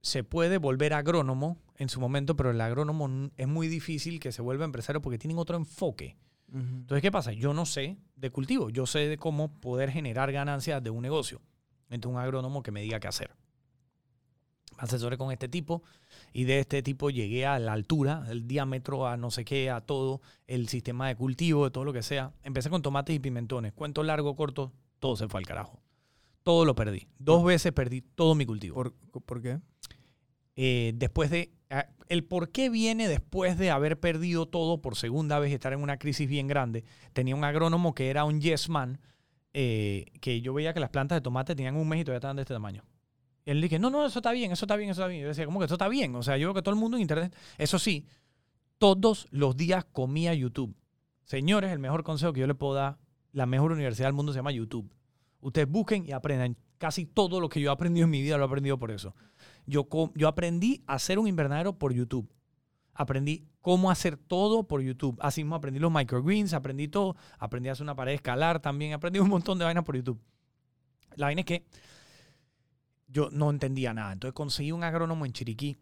se puede volver agrónomo en su momento, pero el agrónomo es muy difícil que se vuelva empresario porque tienen otro enfoque. Entonces, ¿qué pasa? Yo no sé de cultivo, yo sé de cómo poder generar ganancias de un negocio. Entonces, un agrónomo que me diga qué hacer. Me asesoré con este tipo y de este tipo llegué a la altura, el diámetro, a no sé qué, a todo, el sistema de cultivo, de todo lo que sea. Empecé con tomates y pimentones. Cuento largo, corto, todo se fue al carajo. Todo lo perdí. Dos veces perdí todo mi cultivo. ¿Por, ¿Por qué? eh, después de... ah, El por qué viene después de haber perdido todo por segunda vez y estar en una crisis bien grande. Tenía un agrónomo que era un yes man, eh, que yo veía que las plantas de tomate tenían un mes y todavía estaban de este tamaño. Y él dije, no, no, eso está bien, eso está bien, eso está bien. Yo decía, ¿cómo que eso está bien? O sea, yo veo que todo el mundo en internet... Eso sí, todos los días comía YouTube. Señores, el mejor consejo que yo le puedo dar, la mejor universidad del mundo se llama YouTube. Ustedes busquen y aprendan. Casi todo lo que yo he aprendido en mi vida lo he aprendido por eso. Yo, yo aprendí a hacer un invernadero por YouTube. Aprendí cómo hacer todo por YouTube. Así mismo aprendí los microgreens, aprendí todo. Aprendí a hacer una pared escalar también. Aprendí un montón de vainas por YouTube. La vaina es que yo no entendía nada. Entonces conseguí un agrónomo en Chiriquí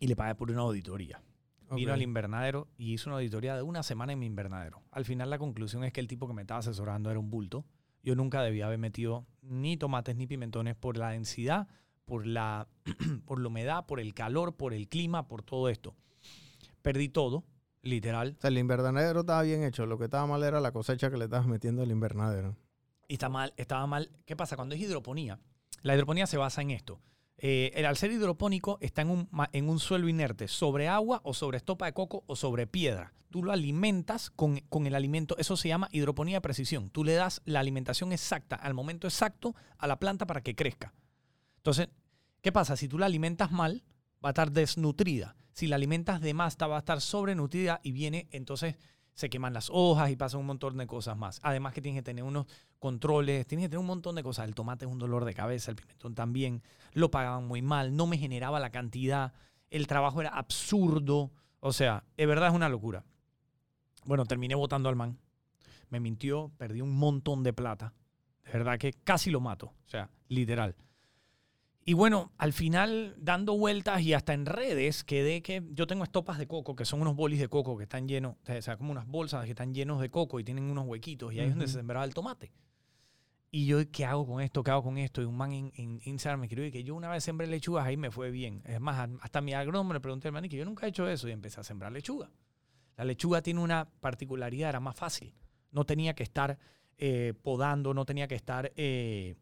y le pagué por una auditoría. Vino al invernadero y hizo una auditoría de una semana en mi invernadero. Al final la conclusión es que el tipo que me estaba asesorando era un bulto. Yo nunca debía haber metido ni tomates ni pimentones por la densidad, por la, [CLEARS THROAT] por la humedad, por el calor, por el clima, por todo esto. Perdí todo, literal. O sea, el invernadero estaba bien hecho. Lo que estaba mal era la cosecha que le estabas metiendo al invernadero. Y está mal, estaba mal. ¿Qué pasa? Cuando es hidroponía, la hidroponía se basa en esto. Eh, el al ser hidropónico está en un, en un suelo inerte, sobre agua o sobre estopa de coco o sobre piedra. Tú lo alimentas con, con el alimento, eso se llama hidroponía de precisión. Tú le das la alimentación exacta al momento exacto a la planta para que crezca. Entonces, ¿qué pasa? Si tú la alimentas mal, va a estar desnutrida. Si la alimentas de más, va a estar sobrenutrida y viene, entonces se queman las hojas y pasan un montón de cosas más. Además que tienes que tener unos controles, tienes que tener un montón de cosas. El tomate es un dolor de cabeza, el pimentón también. Lo pagaban muy mal, no me generaba la cantidad, el trabajo era absurdo. O sea, de verdad es una locura. Bueno, terminé votando al man. Me mintió, perdí un montón de plata. De verdad que casi lo mato. O sea, literal. Y bueno, al final, dando vueltas y hasta en redes, quedé que yo tengo estopas de coco, que son unos bolis de coco que están llenos, o sea, como unas bolsas que están llenos de coco y tienen unos huequitos, y ahí es donde se sembraba el tomate. Y yo, ¿qué hago con esto? ¿Qué hago con esto? Y un man en, en Instagram me escribió que yo una vez sembré lechugas, ahí me fue bien. Es más, hasta mi agrónomo le pregunté al man que yo nunca he hecho eso y empecé a sembrar lechuga. La lechuga tiene una particularidad, era más fácil. No tenía que estar eh, podando, no tenía que estar... eh,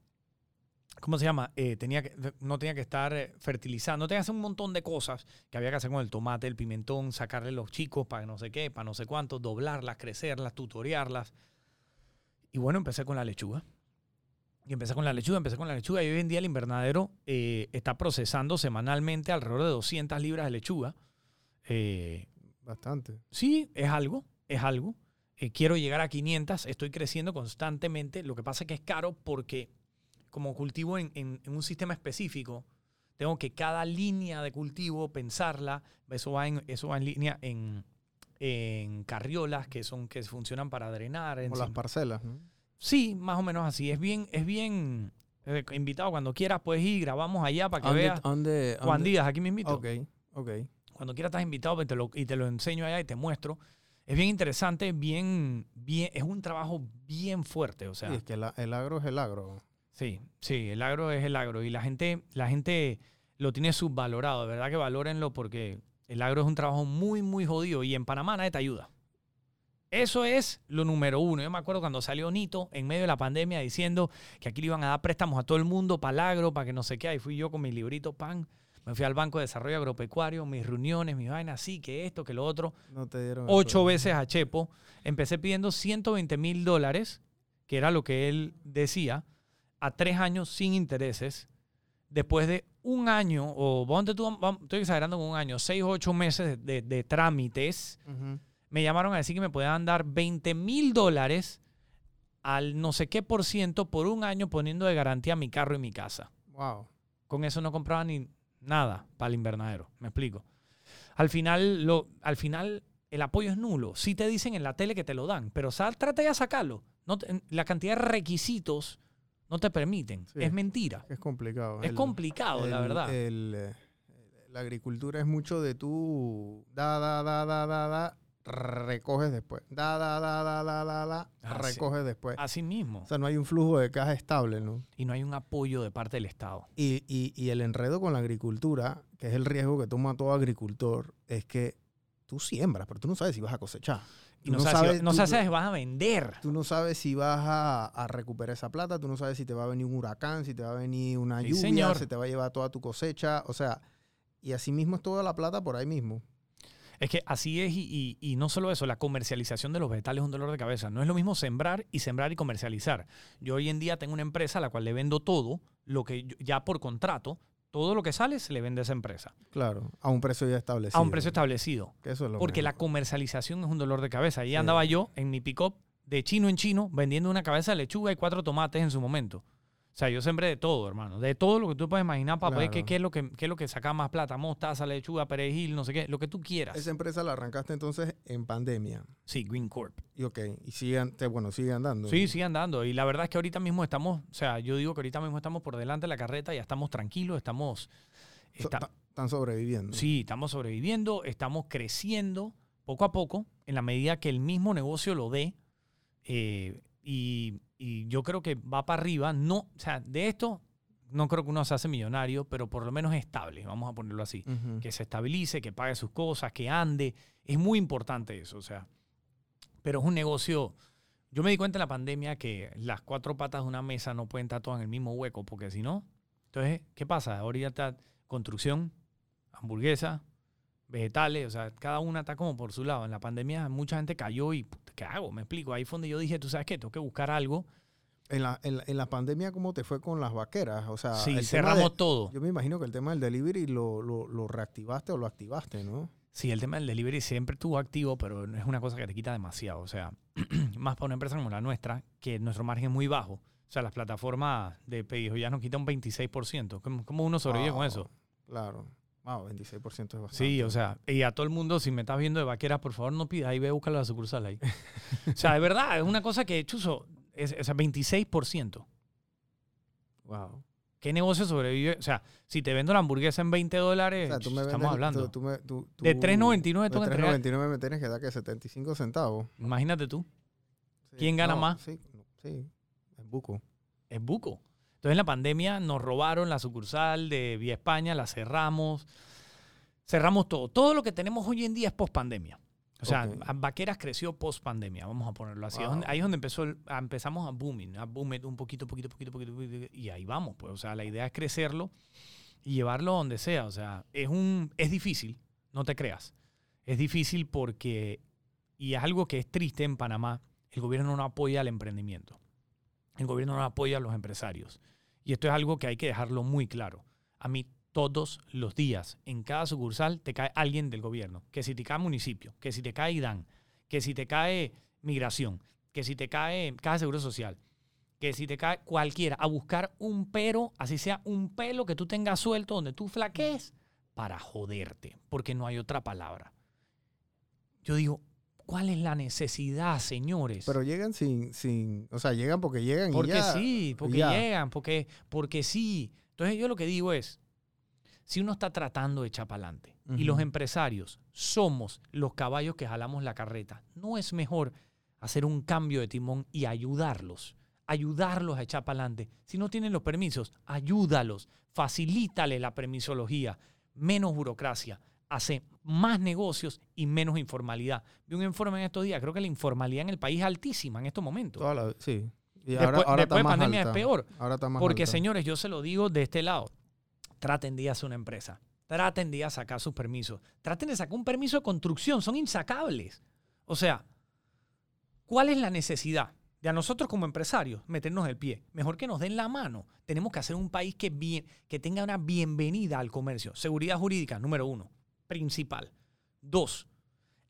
¿Cómo se llama? Eh, tenía que, no tenía que estar eh, fertilizando, tenía que hacer un montón de cosas que había que hacer con el tomate, el pimentón, sacarle los chicos para no sé qué, para no sé cuánto, doblarlas, crecerlas, tutorearlas. Y bueno, empecé con la lechuga. Y empecé con la lechuga, empecé con la lechuga. Y hoy en día el invernadero eh, está procesando semanalmente alrededor de 200 libras de lechuga. Eh, Bastante. Sí, es algo, es algo. Quiero llegar a 500, estoy creciendo constantemente. Lo que pasa es que es caro porque como cultivo en, en- en un sistema específico, tengo que cada línea de cultivo pensarla. Eso va en, eso va en línea en, en carriolas que son que funcionan para drenar. Como las parcelas. ¿no? Sí, más o menos así. Es bien, es bien eh, invitado cuando quieras puedes ir, grabamos allá para que ¿Dónde- veas. dónde- Juan dónde- Díaz, aquí me invito. Ok, ok. Cuando quieras estás invitado pues, te lo- y te lo enseño allá y te muestro. Es bien interesante, bien, bien, es un trabajo bien fuerte. O sea, Sí, es que la- el agro es el agro. Sí, sí, el agro es el agro. Y la gente, la gente lo tiene subvalorado. De verdad que valórenlo porque el agro es un trabajo muy, muy jodido. Y en Panamá nadie te ayuda. Eso es lo número uno. Yo me acuerdo cuando salió Nito en medio de la pandemia diciendo que aquí le iban a dar préstamos a todo el mundo para el agro, para que no sé qué. Ahí fui yo con mi librito pan. Me fui al Banco de Desarrollo Agropecuario, mis reuniones, mis vainas, sí, que esto, que lo otro. No te dieron. Ocho veces a Chepo. Empecé pidiendo 120 mil dólares, que era lo que él decía, a tres años sin intereses. Después de un año, o estoy exagerando con un año, seis o ocho meses de, de- de trámites, me llamaron a decir que me podían dar 20 mil dólares al no sé qué por ciento por un año poniendo de garantía mi carro y mi casa. Wow. Con eso no compraba ni nada para el invernadero. Me explico. Al final, lo, al final el apoyo es nulo. Sí te dicen en la tele que te lo dan, pero sal, trata ya de sacarlo. No la cantidad de requisitos no te permiten. Sí. Es mentira. Es complicado. Es El- complicado, la verdad. el, eh, la agricultura es mucho de tú da, da, da, da, da, da, recoges después. Da, da, da, da, da, da, Ah, recoges después. Así mismo. O sea, no hay un flujo de caja estable, ¿no? Y no hay un apoyo de parte del Estado. Y, y, y el enredo con la agricultura, que es el riesgo que toma todo agricultor, es que tú siembras, pero tú no sabes si vas a cosechar. Y no, sabes, si- no tú- sabes si vas a vender. Tú no sabes si vas a, a recuperar esa plata, tú no sabes si te va a venir un huracán, si te va a venir una Sí, lluvia, señor. se te va a llevar toda tu cosecha. O sea, y así mismo es toda la plata por ahí mismo. Es que así es, y, y- y no solo eso, la comercialización de los vegetales es un dolor de cabeza. No es lo mismo sembrar y sembrar y comercializar. Yo hoy en día tengo una empresa a la cual le vendo todo, lo que yo- ya por contrato, todo lo que sale se le vende a esa empresa. Claro, a un precio ya establecido. A un precio establecido. Que eso es lo Porque la comercialización es un dolor de cabeza. Ahí Sí. andaba yo en mi pick-up de chino en chino vendiendo una cabeza de lechuga y cuatro tomates en su momento. O sea, yo sembré de todo, hermano. De todo lo que tú puedes imaginar para ver qué, Claro. qué es lo que, qué es lo que saca más plata. Mostaza, lechuga, perejil, no sé qué. Lo que tú quieras. Esa empresa la arrancaste entonces en pandemia. Sí, Green Corp. Y ok, y sigue, bueno, sigue andando. Sí, sigue andando. Y la verdad es que ahorita mismo estamos, o sea, yo digo que ahorita mismo estamos por delante de la carreta, ya estamos tranquilos, estamos... Está- Están sobreviviendo. sí, estamos sobreviviendo, estamos creciendo poco a poco, en la medida que el mismo negocio lo dé. eh, y, y yo creo que va para arriba. No, o sea, de esto no creo que uno se hace millonario, pero por lo menos es estable, vamos a ponerlo así. Que se estabilice, que pague sus cosas, que ande. Es muy importante eso, o sea. Pero es un negocio. Yo me di cuenta en la pandemia que las cuatro patas de una mesa no pueden estar todas en el mismo hueco, porque si no. Entonces, ¿qué pasa? Ahorita está construcción, hamburguesa, vegetales, o sea, cada una está como por su lado. En la pandemia mucha gente cayó y, ¿qué hago? Me explico. Ahí fue donde yo dije, tú sabes qué, tengo que buscar algo. En, la, en, la, en la pandemia, ¿cómo te fue con las vaqueras? O sea, sí, cerramos de- todo. Yo me imagino que el tema del delivery lo, lo, lo reactivaste o lo activaste, ¿no? Sí, el tema del delivery siempre estuvo activo, pero no es una cosa que te quita demasiado. O sea, [CLEARS THROAT] más para una empresa como la nuestra, que nuestro margen es muy bajo. O sea, las plataformas de pedidos ya nos quitan un 26%. ¿Cómo, cómo uno sobrevive con eso? Claro. Wow, 26% es bastante. Sí, o sea, y a todo el mundo, si me estás viendo de vaqueras, por favor no pidas, ahí ve a buscar la sucursal ahí. o sea, de verdad, es una cosa que, chuzo, es, sea, 26%. Wow. ¿Qué negocio sobrevive? O sea, si te vendo la hamburguesa en 20 O dólares, sea, tú me estamos vendes- hablando. tú- tú me- tú- De tú- 3.99 de tengo que entregar. 3.99 me tienes que dar que 75 centavos. Imagínate tú, Sí, ¿Quién gana más? Sí, sí, es buco. es buco. Entonces en la pandemia nos robaron la sucursal de Vía España, la cerramos, cerramos todo. Todo lo que tenemos hoy en día es post pandemia. O sea, a- Vaqueras creció post pandemia, vamos a ponerlo así. Wow. ahí es donde empezó, el- a- empezamos a booming, a boom it un poquito, poquito, poquito, poquito, poquito, y ahí vamos. Pues, o sea, la idea es crecerlo y llevarlo donde sea. O sea, es un, es difícil, no te creas. Es difícil porque, y es algo que es triste en Panamá, el gobierno no apoya al emprendimiento. El gobierno no apoya a los empresarios. Y esto es algo que hay que dejarlo muy claro. A mí todos los días, en cada sucursal, te cae alguien del gobierno. Que si te cae municipio, que si te cae IDAN, que si te cae migración, que si te cae Caja de Seguro Social, que si te cae cualquiera, a buscar un pero, así sea un pelo que tú tengas suelto donde tú flaquees, para joderte, porque no hay otra palabra. Yo digo, ¿cuál es la necesidad, señores? Pero llegan sin, sin, o sea, llegan porque llegan y Porque ya. sí, porque ya. llegan, porque, porque sí. Entonces yo lo que digo es, si uno está tratando de echar para adelante y los empresarios somos los caballos que jalamos la carreta, ¿no es mejor hacer un cambio de timón y ayudarlos? Ayudarlos a echar para adelante. Si no tienen los permisos, ayúdalos. Facilítale la permisología. Menos burocracia. Hace más negocios y menos informalidad. Vi un informe en estos días. Creo que la informalidad en el país es altísima en estos momentos. Toda la- sí. Y Después- ahora, ahora después de está más pandemia es peor. Ahora está más Porque, alta. señores, yo se lo digo de este lado. Traten de hacer una empresa. Traten de sacar sus permisos. Traten de sacar un permiso de construcción. Son insacables. O sea, ¿cuál es la necesidad de a nosotros como empresarios meternos el pie? Mejor que nos den la mano. Tenemos que hacer un país que, bien, que tenga una bienvenida al comercio. Seguridad jurídica, número uno, principal. Dos,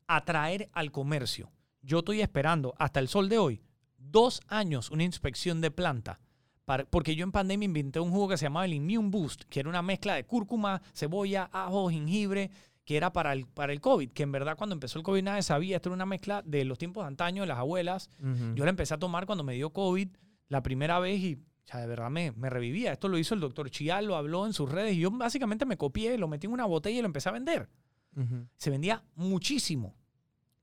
atraer al comercio. Yo estoy esperando hasta el sol de hoy dos años una inspección de planta. para- porque yo en pandemia inventé un jugo que se llamaba el Immune Boost, que era una mezcla de cúrcuma, cebolla, ajo, jengibre, que era para el, para el COVID, que en verdad cuando empezó el COVID nadie sabía, esto era una mezcla de los tiempos de antaño, de las abuelas. Yo la empecé a tomar cuando me dio COVID la primera vez y ya de verdad me, me revivía. Esto lo hizo el doctor Chial, lo habló en sus redes y yo básicamente me copié, lo metí en una botella y lo empecé a vender se vendía muchísimo.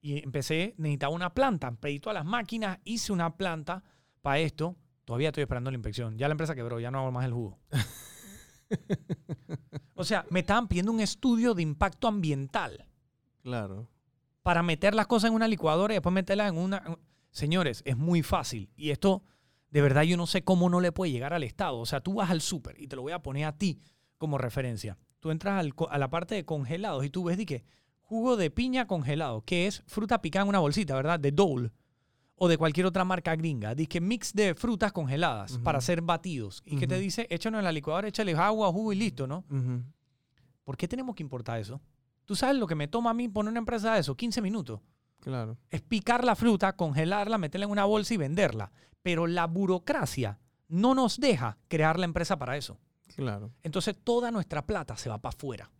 Y empecé, necesitaba una planta, pedí todas las máquinas, hice una planta para esto. Todavía estoy esperando la inspección. Ya la empresa quebró, ya no hago más el jugo. [LAUGHS] o sea, me estaban pidiendo un estudio de impacto ambiental Claro. para meter las cosas en una licuadora y después meterlas en una... Señores, es muy fácil. Y esto, de verdad, yo no sé cómo no le puede llegar al Estado. O sea, tú vas al súper y te lo voy a poner a ti como referencia. tú entras al a la parte de congelados y tú ves de que jugo de piña congelado, que es fruta picada en una bolsita, ¿verdad? De Dole o de cualquier otra marca gringa. Dice que mix de frutas congeladas para hacer batidos. ¿Y que te dice? Échanos en la licuadora, échale agua, jugo y listo, ¿no? ¿Por qué tenemos que importar eso? ¿Tú sabes lo que me toma a mí poner una empresa de eso? 15 minutos. Claro. Es picar la fruta, congelarla, meterla en una bolsa y venderla. Pero la burocracia no nos deja crear la empresa para eso. Claro. Entonces toda nuestra plata se va para afuera.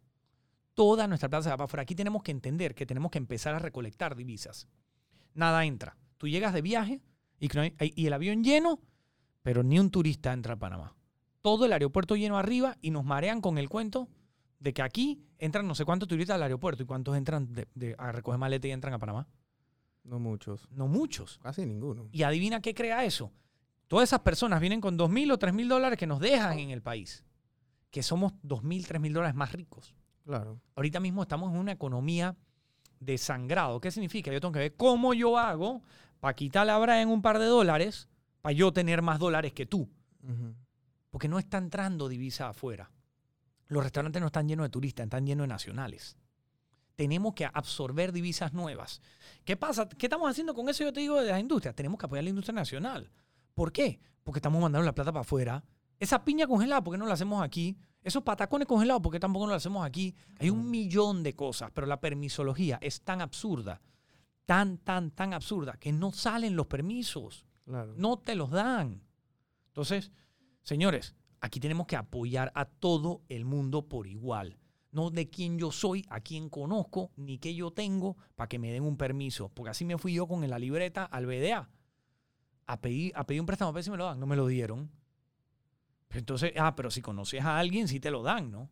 Toda nuestra plata se va para afuera. Aquí tenemos que entender que tenemos que empezar a recolectar divisas. Nada entra. Tú llegas de viaje y el avión lleno, pero ni un turista entra a Panamá. Todo el aeropuerto lleno arriba y nos marean con el cuento de que aquí entran no sé cuántos turistas al aeropuerto y cuántos entran de- de- a recoger maleta y entran a Panamá. No muchos. No muchos. Casi ninguno. Y adivina qué crea eso. Todas esas personas vienen con dos mil o tres mil dólares que nos dejan en el país. Que somos dos mil, tres mil dólares más ricos. Claro. Ahorita mismo estamos en una economía de sangrado. ¿Qué significa? Yo tengo que ver cómo yo hago para quitar la bra en un par de dólares para yo tener más dólares que tú. Porque no está entrando divisa afuera. Los restaurantes no están llenos de turistas, están llenos de nacionales. Tenemos que absorber divisas nuevas. ¿Qué pasa? ¿Qué estamos haciendo con eso? Yo te digo de las industrias. Tenemos que apoyar la industria nacional. ¿Por qué? Porque estamos mandando la plata para afuera. Esa piña congelada, ¿por qué no la hacemos aquí? Esos patacones congelados, ¿por qué tampoco no lo hacemos aquí? Hay un millón de cosas, pero la permisología es tan absurda, tan, tan, tan absurda, que no salen los permisos Claro. no te los dan. Entonces, señores, aquí tenemos que apoyar a todo el mundo por igual. No de quién yo soy, a quién conozco, ni qué yo tengo para que me den un permiso. Porque así me fui yo con la libreta al BDA a pedir, a pedir un préstamo a ver si me lo dan. No me lo dieron. Entonces, ah, pero si conoces a alguien, sí te lo dan, ¿no?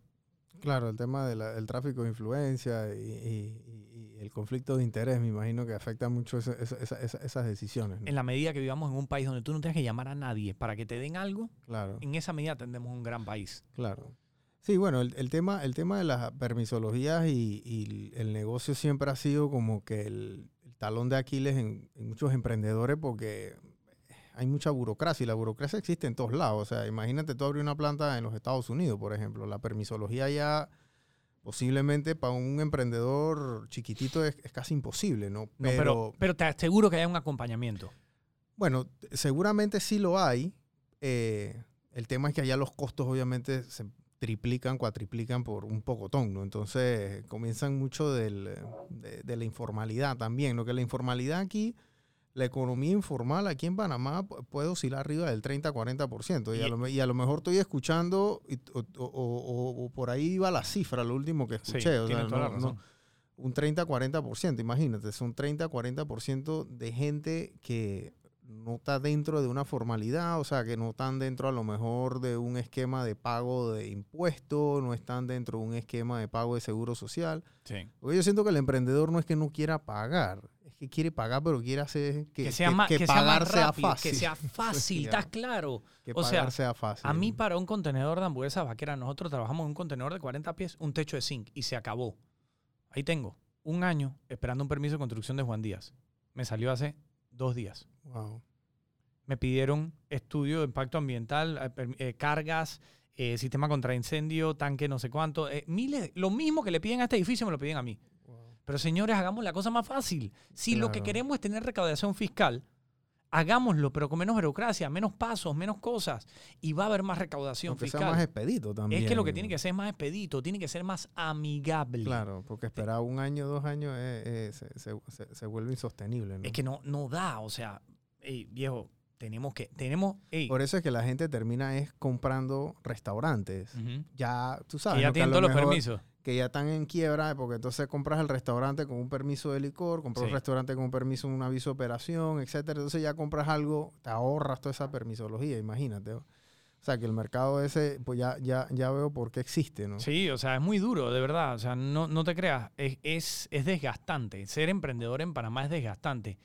Claro, el tema del tráfico de influencia y- y- el conflicto de interés, me imagino que afecta mucho esa- esa- esa- esa- esas decisiones. ¿no? En la medida que vivamos en un país donde tú no tengas que llamar a nadie para que te den algo, Claro, en esa medida tendremos un gran país. claro. Sí, bueno, el, el tema, el tema de las permisologías y, y el negocio siempre ha sido como que el, el talón de Aquiles en, en muchos emprendedores porque hay mucha burocracia y la burocracia existe en todos lados. O sea, imagínate tú abrir una planta en los Estados Unidos, por ejemplo. La permisología ya posiblemente para un emprendedor chiquitito es, es casi imposible, ¿no? No, pero, pero te aseguro que hay un acompañamiento. Bueno, seguramente sí lo hay. Eh, el tema es que allá los costos obviamente se triplican, cuatriplican por un pocotón, ¿no? Entonces comienzan mucho del, eh, de, de la informalidad también, ¿no? Que la informalidad aquí, la economía informal aquí en Panamá pu- puede oscilar arriba del 30-40%. Y, a Y- lo me- y a lo mejor estoy escuchando y- o, o- o- o por ahí iba la cifra, lo último que Sí, escuché. o sea, no- no- un 30-40%, imagínate, son 30-40% de gente que no está dentro de una formalidad, o sea, que no están dentro a lo mejor de un esquema de pago de impuestos, no están dentro de un esquema de pago de seguro social. Sí. Porque yo siento que el emprendedor no es que no quiera pagar, que quiere pagar, pero quiere hacer que, Que, sea que- más, que sea pagar sea rápido, fácil. que sea fácil. [LAUGHS] ¿estás claro? que o sea, pagar sea fácil. A mí para un contenedor de hamburguesas vaquera, nosotros trabajamos en un contenedor de 40 pies, un techo de zinc y se acabó. Ahí tengo un año esperando un permiso de construcción de Juan Díaz. Me salió hace dos días. Wow. Me pidieron estudio de impacto ambiental, eh, eh, cargas, eh, sistema contra incendio, tanque no sé cuánto. miles, lo mismo que le piden a este edificio me lo piden a mí. Pero señores, hagamos la cosa más fácil. Si lo que queremos es tener recaudación fiscal, hagámoslo, pero con menos burocracia, menos pasos, menos cosas. Y va a haber más recaudación Aunque sea fiscal. más expedito también. Es que lo que tiene que ser es más expedito, tiene que ser más amigable. Claro, porque esperar un año, dos años eh, eh, se, se- se- se vuelve insostenible. ¿no? Es que no, no da, o sea, ey, viejo, tenemos que, tenemos, Por eso es que la gente termina es comprando restaurantes. Ya, tú que sabes, ya ¿no? tienen todos los permisos. Que ya están en quiebra, porque entonces compras el restaurante con un permiso de licor, compras Sí. un restaurante con un permiso, un aviso de operación, etcétera. Entonces ya compras algo, te ahorras toda esa permisología, imagínate. O sea, que el mercado ese, pues ya, ya, ya veo por qué existe, ¿no? Sí, o sea, es muy duro, de verdad. O sea, no, no te creas, es, es, es desgastante. Ser emprendedor en Panamá es desgastante.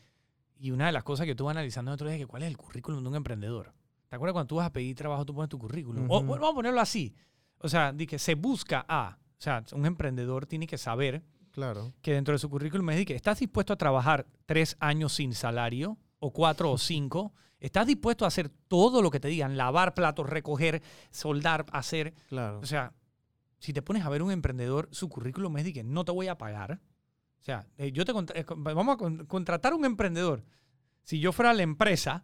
Y una de las cosas que tú vas analizando el otro día es que cuál es el currículum de un emprendedor. ¿Te acuerdas cuando tú vas a pedir trabajo, tú pones tu currículum? O, bueno, vamos a ponerlo así. O sea, di que se busca a. O sea, un emprendedor tiene que saber Claro. que dentro de su currículum es de que estás dispuesto a trabajar tres años sin salario, o cuatro o cinco. [LAUGHS] Estás dispuesto a hacer todo lo que te digan, lavar platos, recoger, soldar, hacer. Claro. O sea, si te pones a ver un emprendedor, su currículum es de que no te voy a pagar. O sea, eh, yo te eh, vamos a con- contratar a un emprendedor. Si yo fuera la empresa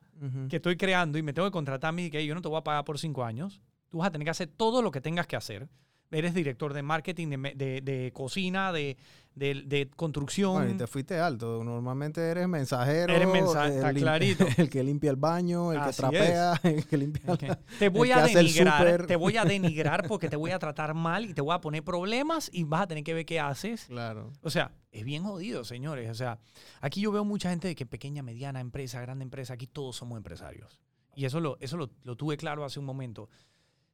que estoy creando y me tengo que contratar a mí y que yo no te voy a pagar por cinco años, tú vas a tener que hacer todo lo que tengas que hacer. Eres director de marketing, de, de- de cocina, de, de- construcción. Bueno, y te fuiste alto. Normalmente eres mensajero. Eres mensa- está clarito. [LAUGHS] El que limpia el baño, el Así que trapea, [LAUGHS] el que limpia Ok. la- Te voy a denigrar, te voy a denigrar porque te voy a [LAUGHS] tratar mal y te voy a poner problemas y vas a tener que ver qué haces. Claro. O sea, es bien jodido, señores. O sea, aquí yo veo mucha gente de que pequeña, mediana empresa, grande empresa, aquí todos somos empresarios. Y eso lo, eso lo, lo tuve claro hace un momento.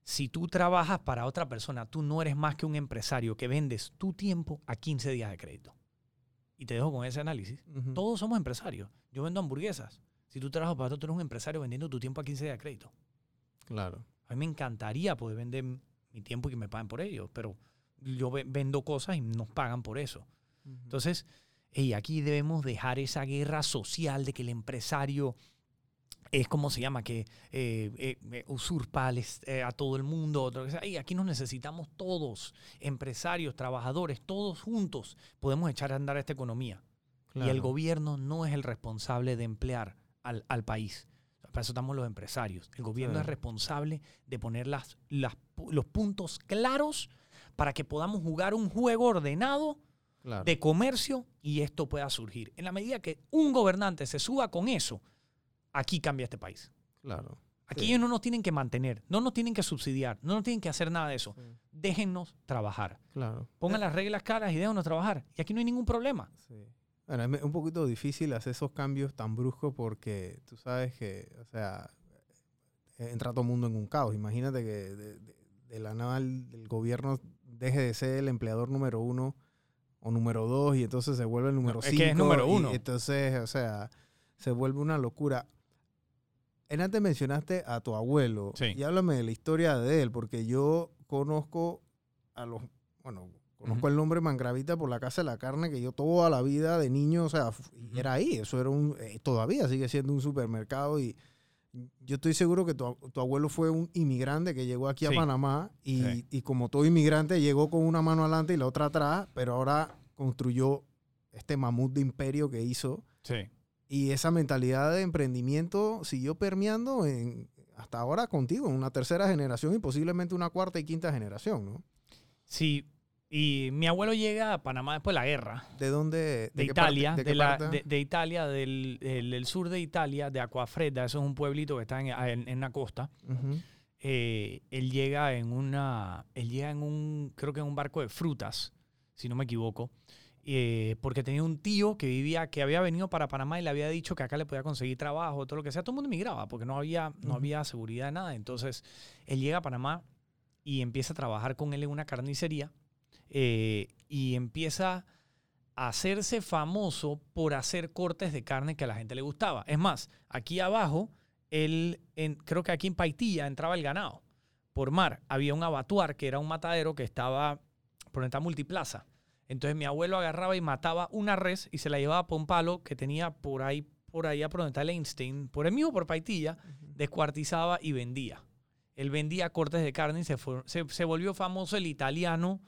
Si tú trabajas para otra persona, tú no eres más que un empresario que vendes tu tiempo a 15 días de crédito. Y te dejo con ese análisis. Todos somos empresarios. Yo vendo hamburguesas. Si tú trabajas para otro, tú eres un empresario vendiendo tu tiempo a 15 días de crédito. Claro. A mí me encantaría poder vender mi tiempo y que me paguen por ello, pero yo ve- vendo cosas y nos pagan por eso. Entonces, ey, aquí debemos dejar esa guerra social de que el empresario es como se llama, que eh, eh, eh, usurpa eh, a todo el mundo. otro que sea. Ey, aquí nos necesitamos todos, empresarios, trabajadores, todos juntos podemos echar a andar esta economía. Y el gobierno no es el responsable de emplear al, al país. Para eso estamos los empresarios. El gobierno Sí. es responsable de poner las, las los puntos claros para que podamos jugar un juego ordenado Claro. de comercio y esto pueda surgir. En la medida que un gobernante se suba con eso, aquí cambia este país. Claro. Aquí Sí. ellos no nos tienen que mantener, no nos tienen que subsidiar, no nos tienen que hacer nada de eso. Sí. Déjennos trabajar. Claro. Pongan las reglas claras y déjenos trabajar. Y aquí no hay ningún problema. Sí. Bueno, es un poquito difícil hacer esos cambios tan bruscos porque tú sabes que, o sea, eh, entra todo el mundo en un caos. Imagínate que de, de- de la nada el, el gobierno deje de ser el empleador número uno o número dos y entonces se vuelve el número es cinco. que es número y uno. entonces, o sea, se vuelve una locura. En antes mencionaste a tu abuelo Sí. y háblame de la historia de él, porque yo conozco a los, bueno, conozco el nombre Mangravita por la Casa de la Carne, que yo toda la vida de niño, o sea, era ahí, eso era un, eh, todavía sigue siendo un supermercado y yo estoy seguro que tu, tu abuelo fue un inmigrante que llegó aquí a Sí. Panamá y, Sí. y como todo inmigrante llegó con una mano adelante y la otra atrás, pero ahora construyó este mamut de imperio que hizo Sí. Y esa mentalidad de emprendimiento siguió permeando en, hasta ahora contigo, en una tercera generación y posiblemente una cuarta y quinta generación, ¿no? Sí, y mi abuelo llega a Panamá después de la guerra, ¿De dónde? de, Italia, parte- de, la, de, Italia, del, del- del sur de Italia, de Acuafredda, eso es un pueblito que está en, en, en la costa. Ujú. Eh, él llega en una, él llega en un, creo que en un barco de frutas, si no me equivoco, eh, porque tenía un tío que vivía, que había venido para Panamá y le había dicho que acá le podía conseguir trabajo, todo lo que sea, todo el mundo migraba porque no había, no había seguridad de nada. Entonces, él llega a Panamá y empieza a trabajar con él en una carnicería eh, y empieza a hacerse famoso por hacer cortes de carne que a la gente le gustaba. Es más, aquí abajo, él, en- creo que aquí en Paitilla entraba el ganado. Por mar había un abatuar que era un matadero que estaba por está Multiplaza. Entonces mi abuelo agarraba y mataba una res y se la llevaba por un palo que tenía por ahí, por allá por donde está el Einstein, por el mismo por Paitilla, descuartizaba y vendía. Él vendía cortes de carne y se, fue- se, se volvió famoso el italiano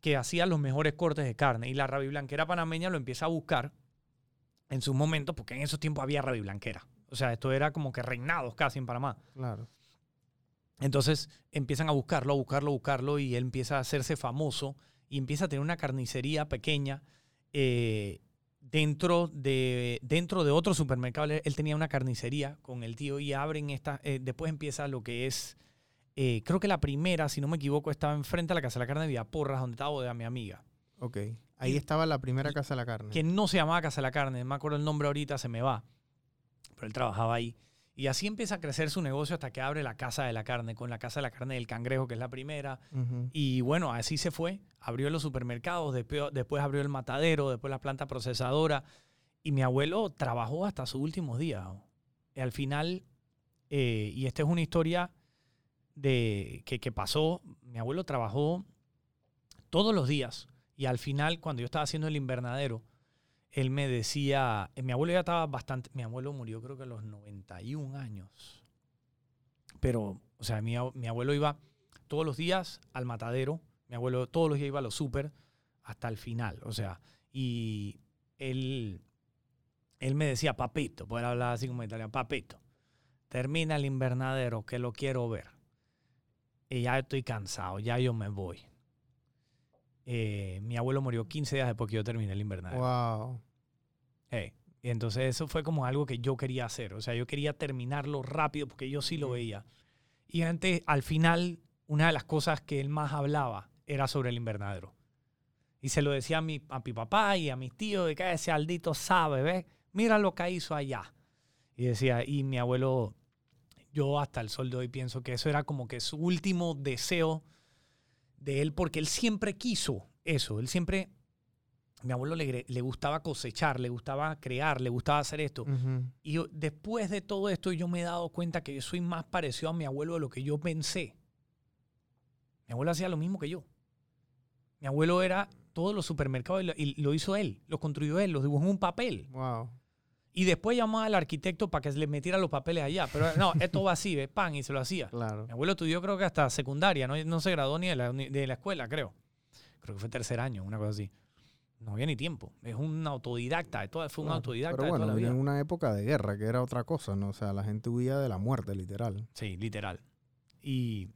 que hacía los mejores cortes de carne. Y la rabiblanquera panameña lo empieza a buscar en sus momentos, porque en esos tiempos había rabiblanquera. O sea, esto era como que reinados casi en Panamá. Claro. Entonces empiezan a buscarlo, a buscarlo, a buscarlo y él empieza a hacerse famoso y empieza a tener una carnicería pequeña eh, dentro, de, dentro de otro supermercado. Él, tenía una carnicería con el tío y abren esta, eh, después empieza lo que es, eh, creo que la primera, si no me equivoco, estaba enfrente a la Casa de la Carne de Villaporras, donde estaba bodega mi amiga, Ok. Ahí Y- estaba la primera Casa de la Carne. que no se llamaba Casa de la Carne, no me acuerdo el nombre ahorita, se me va, pero él trabajaba ahí. Y así empieza a crecer su negocio hasta que abre la Casa de la Carne, con la Casa de la Carne del Cangrejo, que es la primera. Y bueno, así se fue. Abrió los supermercados, después, después abrió el matadero, después la planta procesadora. Y mi abuelo trabajó hasta sus últimos días. Y al final, eh, y esta es una historia de, que, que pasó, mi abuelo trabajó todos los días. Y al final, cuando yo estaba haciendo el invernadero, él me decía, eh, mi abuelo ya estaba bastante, mi abuelo murió creo que a los 91 años. Pero, o sea, mi, ab- mi abuelo iba todos los días al matadero, Mi abuelo todos los días iba a los súper hasta el final. O sea, y él, él me decía, papito, poder hablar así como italiano, papito, termina el invernadero que lo quiero ver. Y ya estoy cansado, ya yo me voy. Eh, mi abuelo murió 15 días después que yo terminé el invernadero. Wow. Hey, Y entonces eso fue como algo que yo quería hacer. O sea, yo quería terminarlo rápido porque yo sí lo veía. Y antes, al final, una de las cosas que él más hablaba era sobre el invernadero. Y se lo decía a mi, a mi papá y a mis tíos, de que ese Aldito sabe, ¿ves? Mira lo que hizo allá. Y decía, y mi abuelo, yo hasta el sol de hoy pienso que eso era como que su último deseo de él, porque él siempre quiso eso. Él siempre, mi abuelo le, le gustaba cosechar, le gustaba crear, le gustaba hacer esto. Y yo- después de todo esto, yo me he dado cuenta que yo soy más parecido a mi abuelo de lo que yo pensé. Mi abuelo hacía lo mismo que yo. Mi abuelo era todos los supermercados y lo, y lo hizo él, lo construyó él, los dibujó en un papel. Wow. Y después llamaba al arquitecto para que le metiera los papeles allá. Pero no, esto va así, ve, pan, y se lo hacía. Claro. Mi abuelo estudió creo que hasta secundaria, no, no se graduó ni de la, uni- de la escuela, creo. Creo que fue tercer año, una cosa así. No había ni tiempo. Es un autodidacta, toda- fue un autodidacta Pero de bueno, toda la vino vida. en una época de guerra, que era otra cosa, ¿no? O sea, la gente huía de la muerte, literal. Sí, literal. Y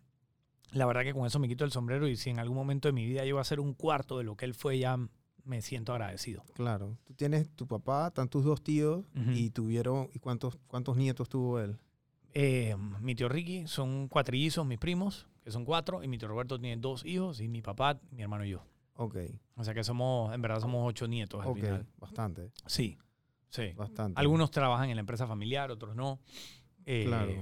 la verdad que con eso me quito el sombrero y si en algún momento de mi vida llego a ser un cuarto de lo que él fue, ya me siento agradecido. Claro. Tú tienes tu papá, están tus dos tíos y tuvieron. ¿Y cuántos, cuántos nietos tuvo él? Eh, mi tío Ricky son cuatrillizos, mis primos, que son cuatro, y mi tío Roberto tiene dos hijos, y mi papá, mi hermano y yo. Ok, O sea que somos, en verdad somos ocho nietos al ok. final. Bastante, Sí, sí. bastante. Algunos trabajan en la empresa familiar, otros no. Eh, Claro.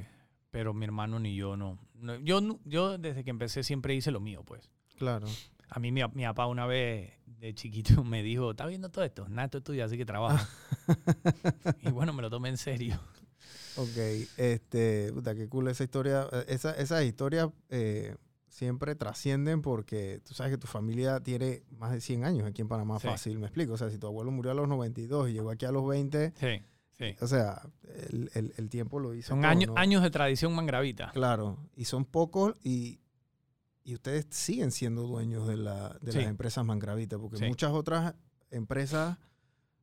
Pero mi hermano ni yo no. No, yo, yo desde que empecé siempre hice lo mío, pues. Claro. A mí mi, mi papá una vez de chiquito [LAUGHS] me dijo, ¿estás viendo todo esto? Nada, esto es tuyo, así que trabaja. [LAUGHS] y bueno, me lo tomé en serio. Ok, este, puta, qué cool esa historia. Esa, esas historias eh, siempre trascienden porque tú sabes que tu familia tiene más de 100 años aquí en Panamá, Sí. fácil, me explico. O sea, si tu abuelo murió a los 92 y llegó aquí a los 20, Sí, sí. o sea, el, el- el tiempo lo hizo. Son años, ¿no? años de tradición mangravita. Claro, y son pocos y, y ustedes siguen siendo dueños de, la, de Sí. las empresas Mangravita, porque Sí. muchas otras empresas,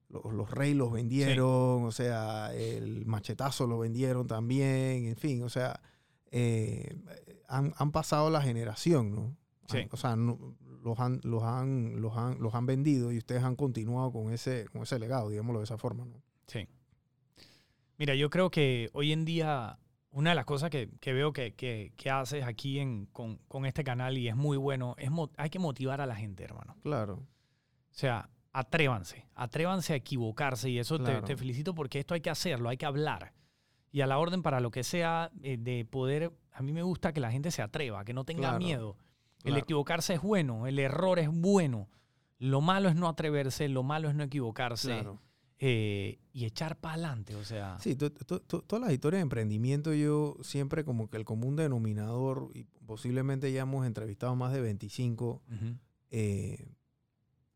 los, los Rey los vendieron, o sea, el Machetazo lo vendieron también, en fin, o sea, eh, han, han pasado la generación, ¿no? Sí. Han- o sea, no- los, han, los, han, los, han, los han vendido y ustedes han continuado con ese, con ese legado, digámoslo de esa forma, ¿no? Sí. Mira, yo creo que hoy en día una de las cosas que, que veo que, que- que haces aquí en, con, con este canal y es muy bueno, es hay que motivar a la gente, hermano. Claro, O sea, atrévanse, atrévanse a equivocarse y eso te- Claro. te, felicito porque esto hay que hacerlo, hay que hablar. Y a la orden para lo que sea eh, de poder, a mí me gusta que la gente se atreva, que no tenga Claro, miedo. El equivocarse es bueno, el error es bueno. Lo malo es no atreverse, lo malo es no equivocarse claro. Eh, y echar para adelante. O sea, Sí, to- to- to- todas las historias de emprendimiento, yo siempre como que el común denominador, y posiblemente ya hemos entrevistado más de 25, ujú, eh,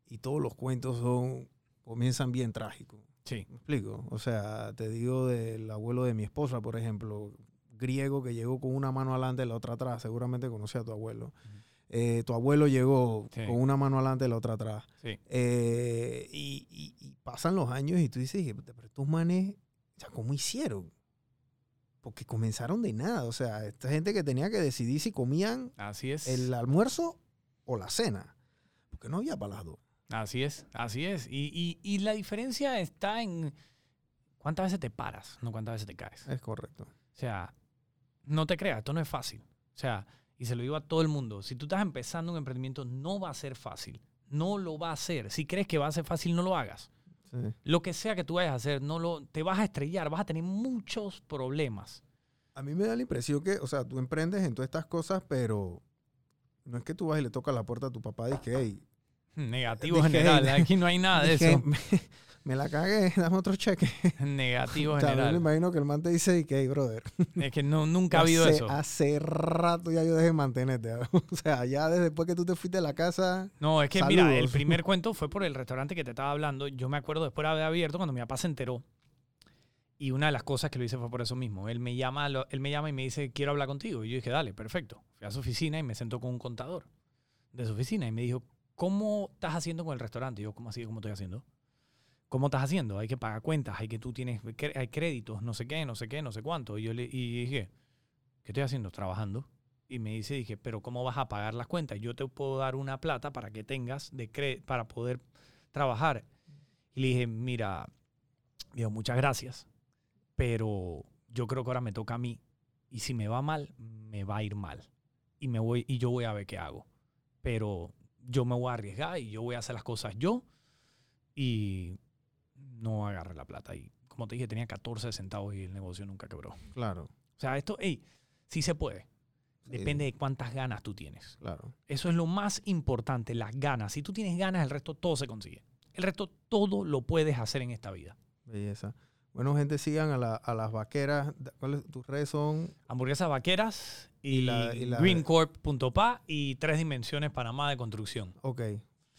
y todos los cuentos son, comienzan bien trágicos. sí, ¿Me explico? O sea, te digo del abuelo de mi esposa, por ejemplo, griego que llegó con una mano adelante y la otra atrás, seguramente conocía a tu abuelo. Ujú. Eh, tu abuelo llegó Sí. con una mano adelante y la otra atrás. sí, Eh, y, y- y pasan los años y tú dices, pero estos manes, o sea, ¿cómo hicieron? Porque comenzaron de nada. O sea, esta gente que tenía que decidir si comían así es. el almuerzo o la cena. Porque no había dos. Así es, así es. Y, y- y la diferencia está en cuántas veces te paras, no cuántas veces te caes. Es correcto. O sea, no te creas, esto no es fácil. O sea, y se lo digo a todo el mundo, si tú estás empezando un emprendimiento, no va a ser fácil. No lo va a hacer. Si crees que va a ser fácil, no lo hagas. Sí. Lo que sea que tú vayas a hacer, no lo, te vas a estrellar, vas a tener muchos problemas. A mí me da la impresión que, o sea, tú emprendes en todas estas cosas, pero no es que tú vas y le tocas la puerta a tu papá y que, hey, [LAUGHS] Negativo Dije, general, "Hey, aquí no hay nada de dije, eso. [LAUGHS] [LAUGHS] me, la cagué, [LAUGHS] dame otro cheque. Negativo O sea, yo me general. imagino que el man te dice, y que, hey, brother, [LAUGHS] Es que no, nunca ha habido hace, eso. hace rato ya yo dejé de mantenerte. [LAUGHS] o sea, ya desde después que tú te fuiste de la casa, No, es que mira, el Saludos. primer cuento fue por el restaurante que te estaba hablando. Yo me acuerdo después de haber abierto cuando mi papá se enteró. Y una de las cosas que lo hice fue por eso mismo. Él me llama, él me llama y me dice, quiero hablar contigo. Y yo dije, dale, perfecto. Fui a su oficina y me sentó con un contador. de su oficina y me dijo, ¿cómo estás haciendo con el restaurante? Y yo, ¿cómo así? ¿Cómo estoy haciendo? ¿Cómo estás haciendo? Hay que pagar cuentas, hay que tú tienes, hay créditos, no sé qué, no sé qué, no sé cuánto. Y yo le y dije, ¿qué estoy haciendo? Trabajando. Y me dice, dije, pero ¿cómo vas a pagar las cuentas? Yo te puedo dar una plata para que tengas de para poder trabajar. Y le dije, mira, digo, muchas gracias, pero yo creo que ahora me toca a mí. Y si me va mal, me va a ir mal. Y, me voy, y yo voy a ver qué hago. Pero yo me voy a arriesgar y yo voy a hacer las cosas yo. Y no agarré la plata. Y como te dije, tenía 14 centavos y el negocio nunca quebró. Claro, O sea, esto, hey, sí se puede. Sí. Depende de cuántas ganas tú tienes. claro. Eso es lo más importante, las ganas. Si tú tienes ganas, el resto todo se consigue. El resto todo lo puedes hacer en esta vida. Belleza. Bueno, gente, sigan a, la- a las vaqueras. ¿Cuáles tus redes son? Hamburguesas vaqueras y, Y la- y la- greencorp.pa y tres dimensiones Panamá de construcción. Ok.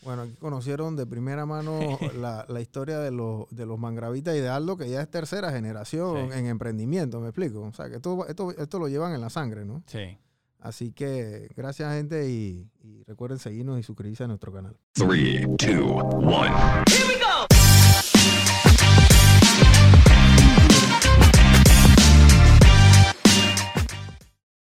Bueno, aquí conocieron de primera mano [LAUGHS] la, la historia de los, de los mangravitas y de Aldo, que ya es tercera generación Sí. en emprendimiento, ¿me explico? O sea, que esto, esto, esto lo llevan en la sangre, ¿no? Sí. Así que gracias, gente, y, y recuerden seguirnos y suscribirse a nuestro canal. Three, two, one. Here we go.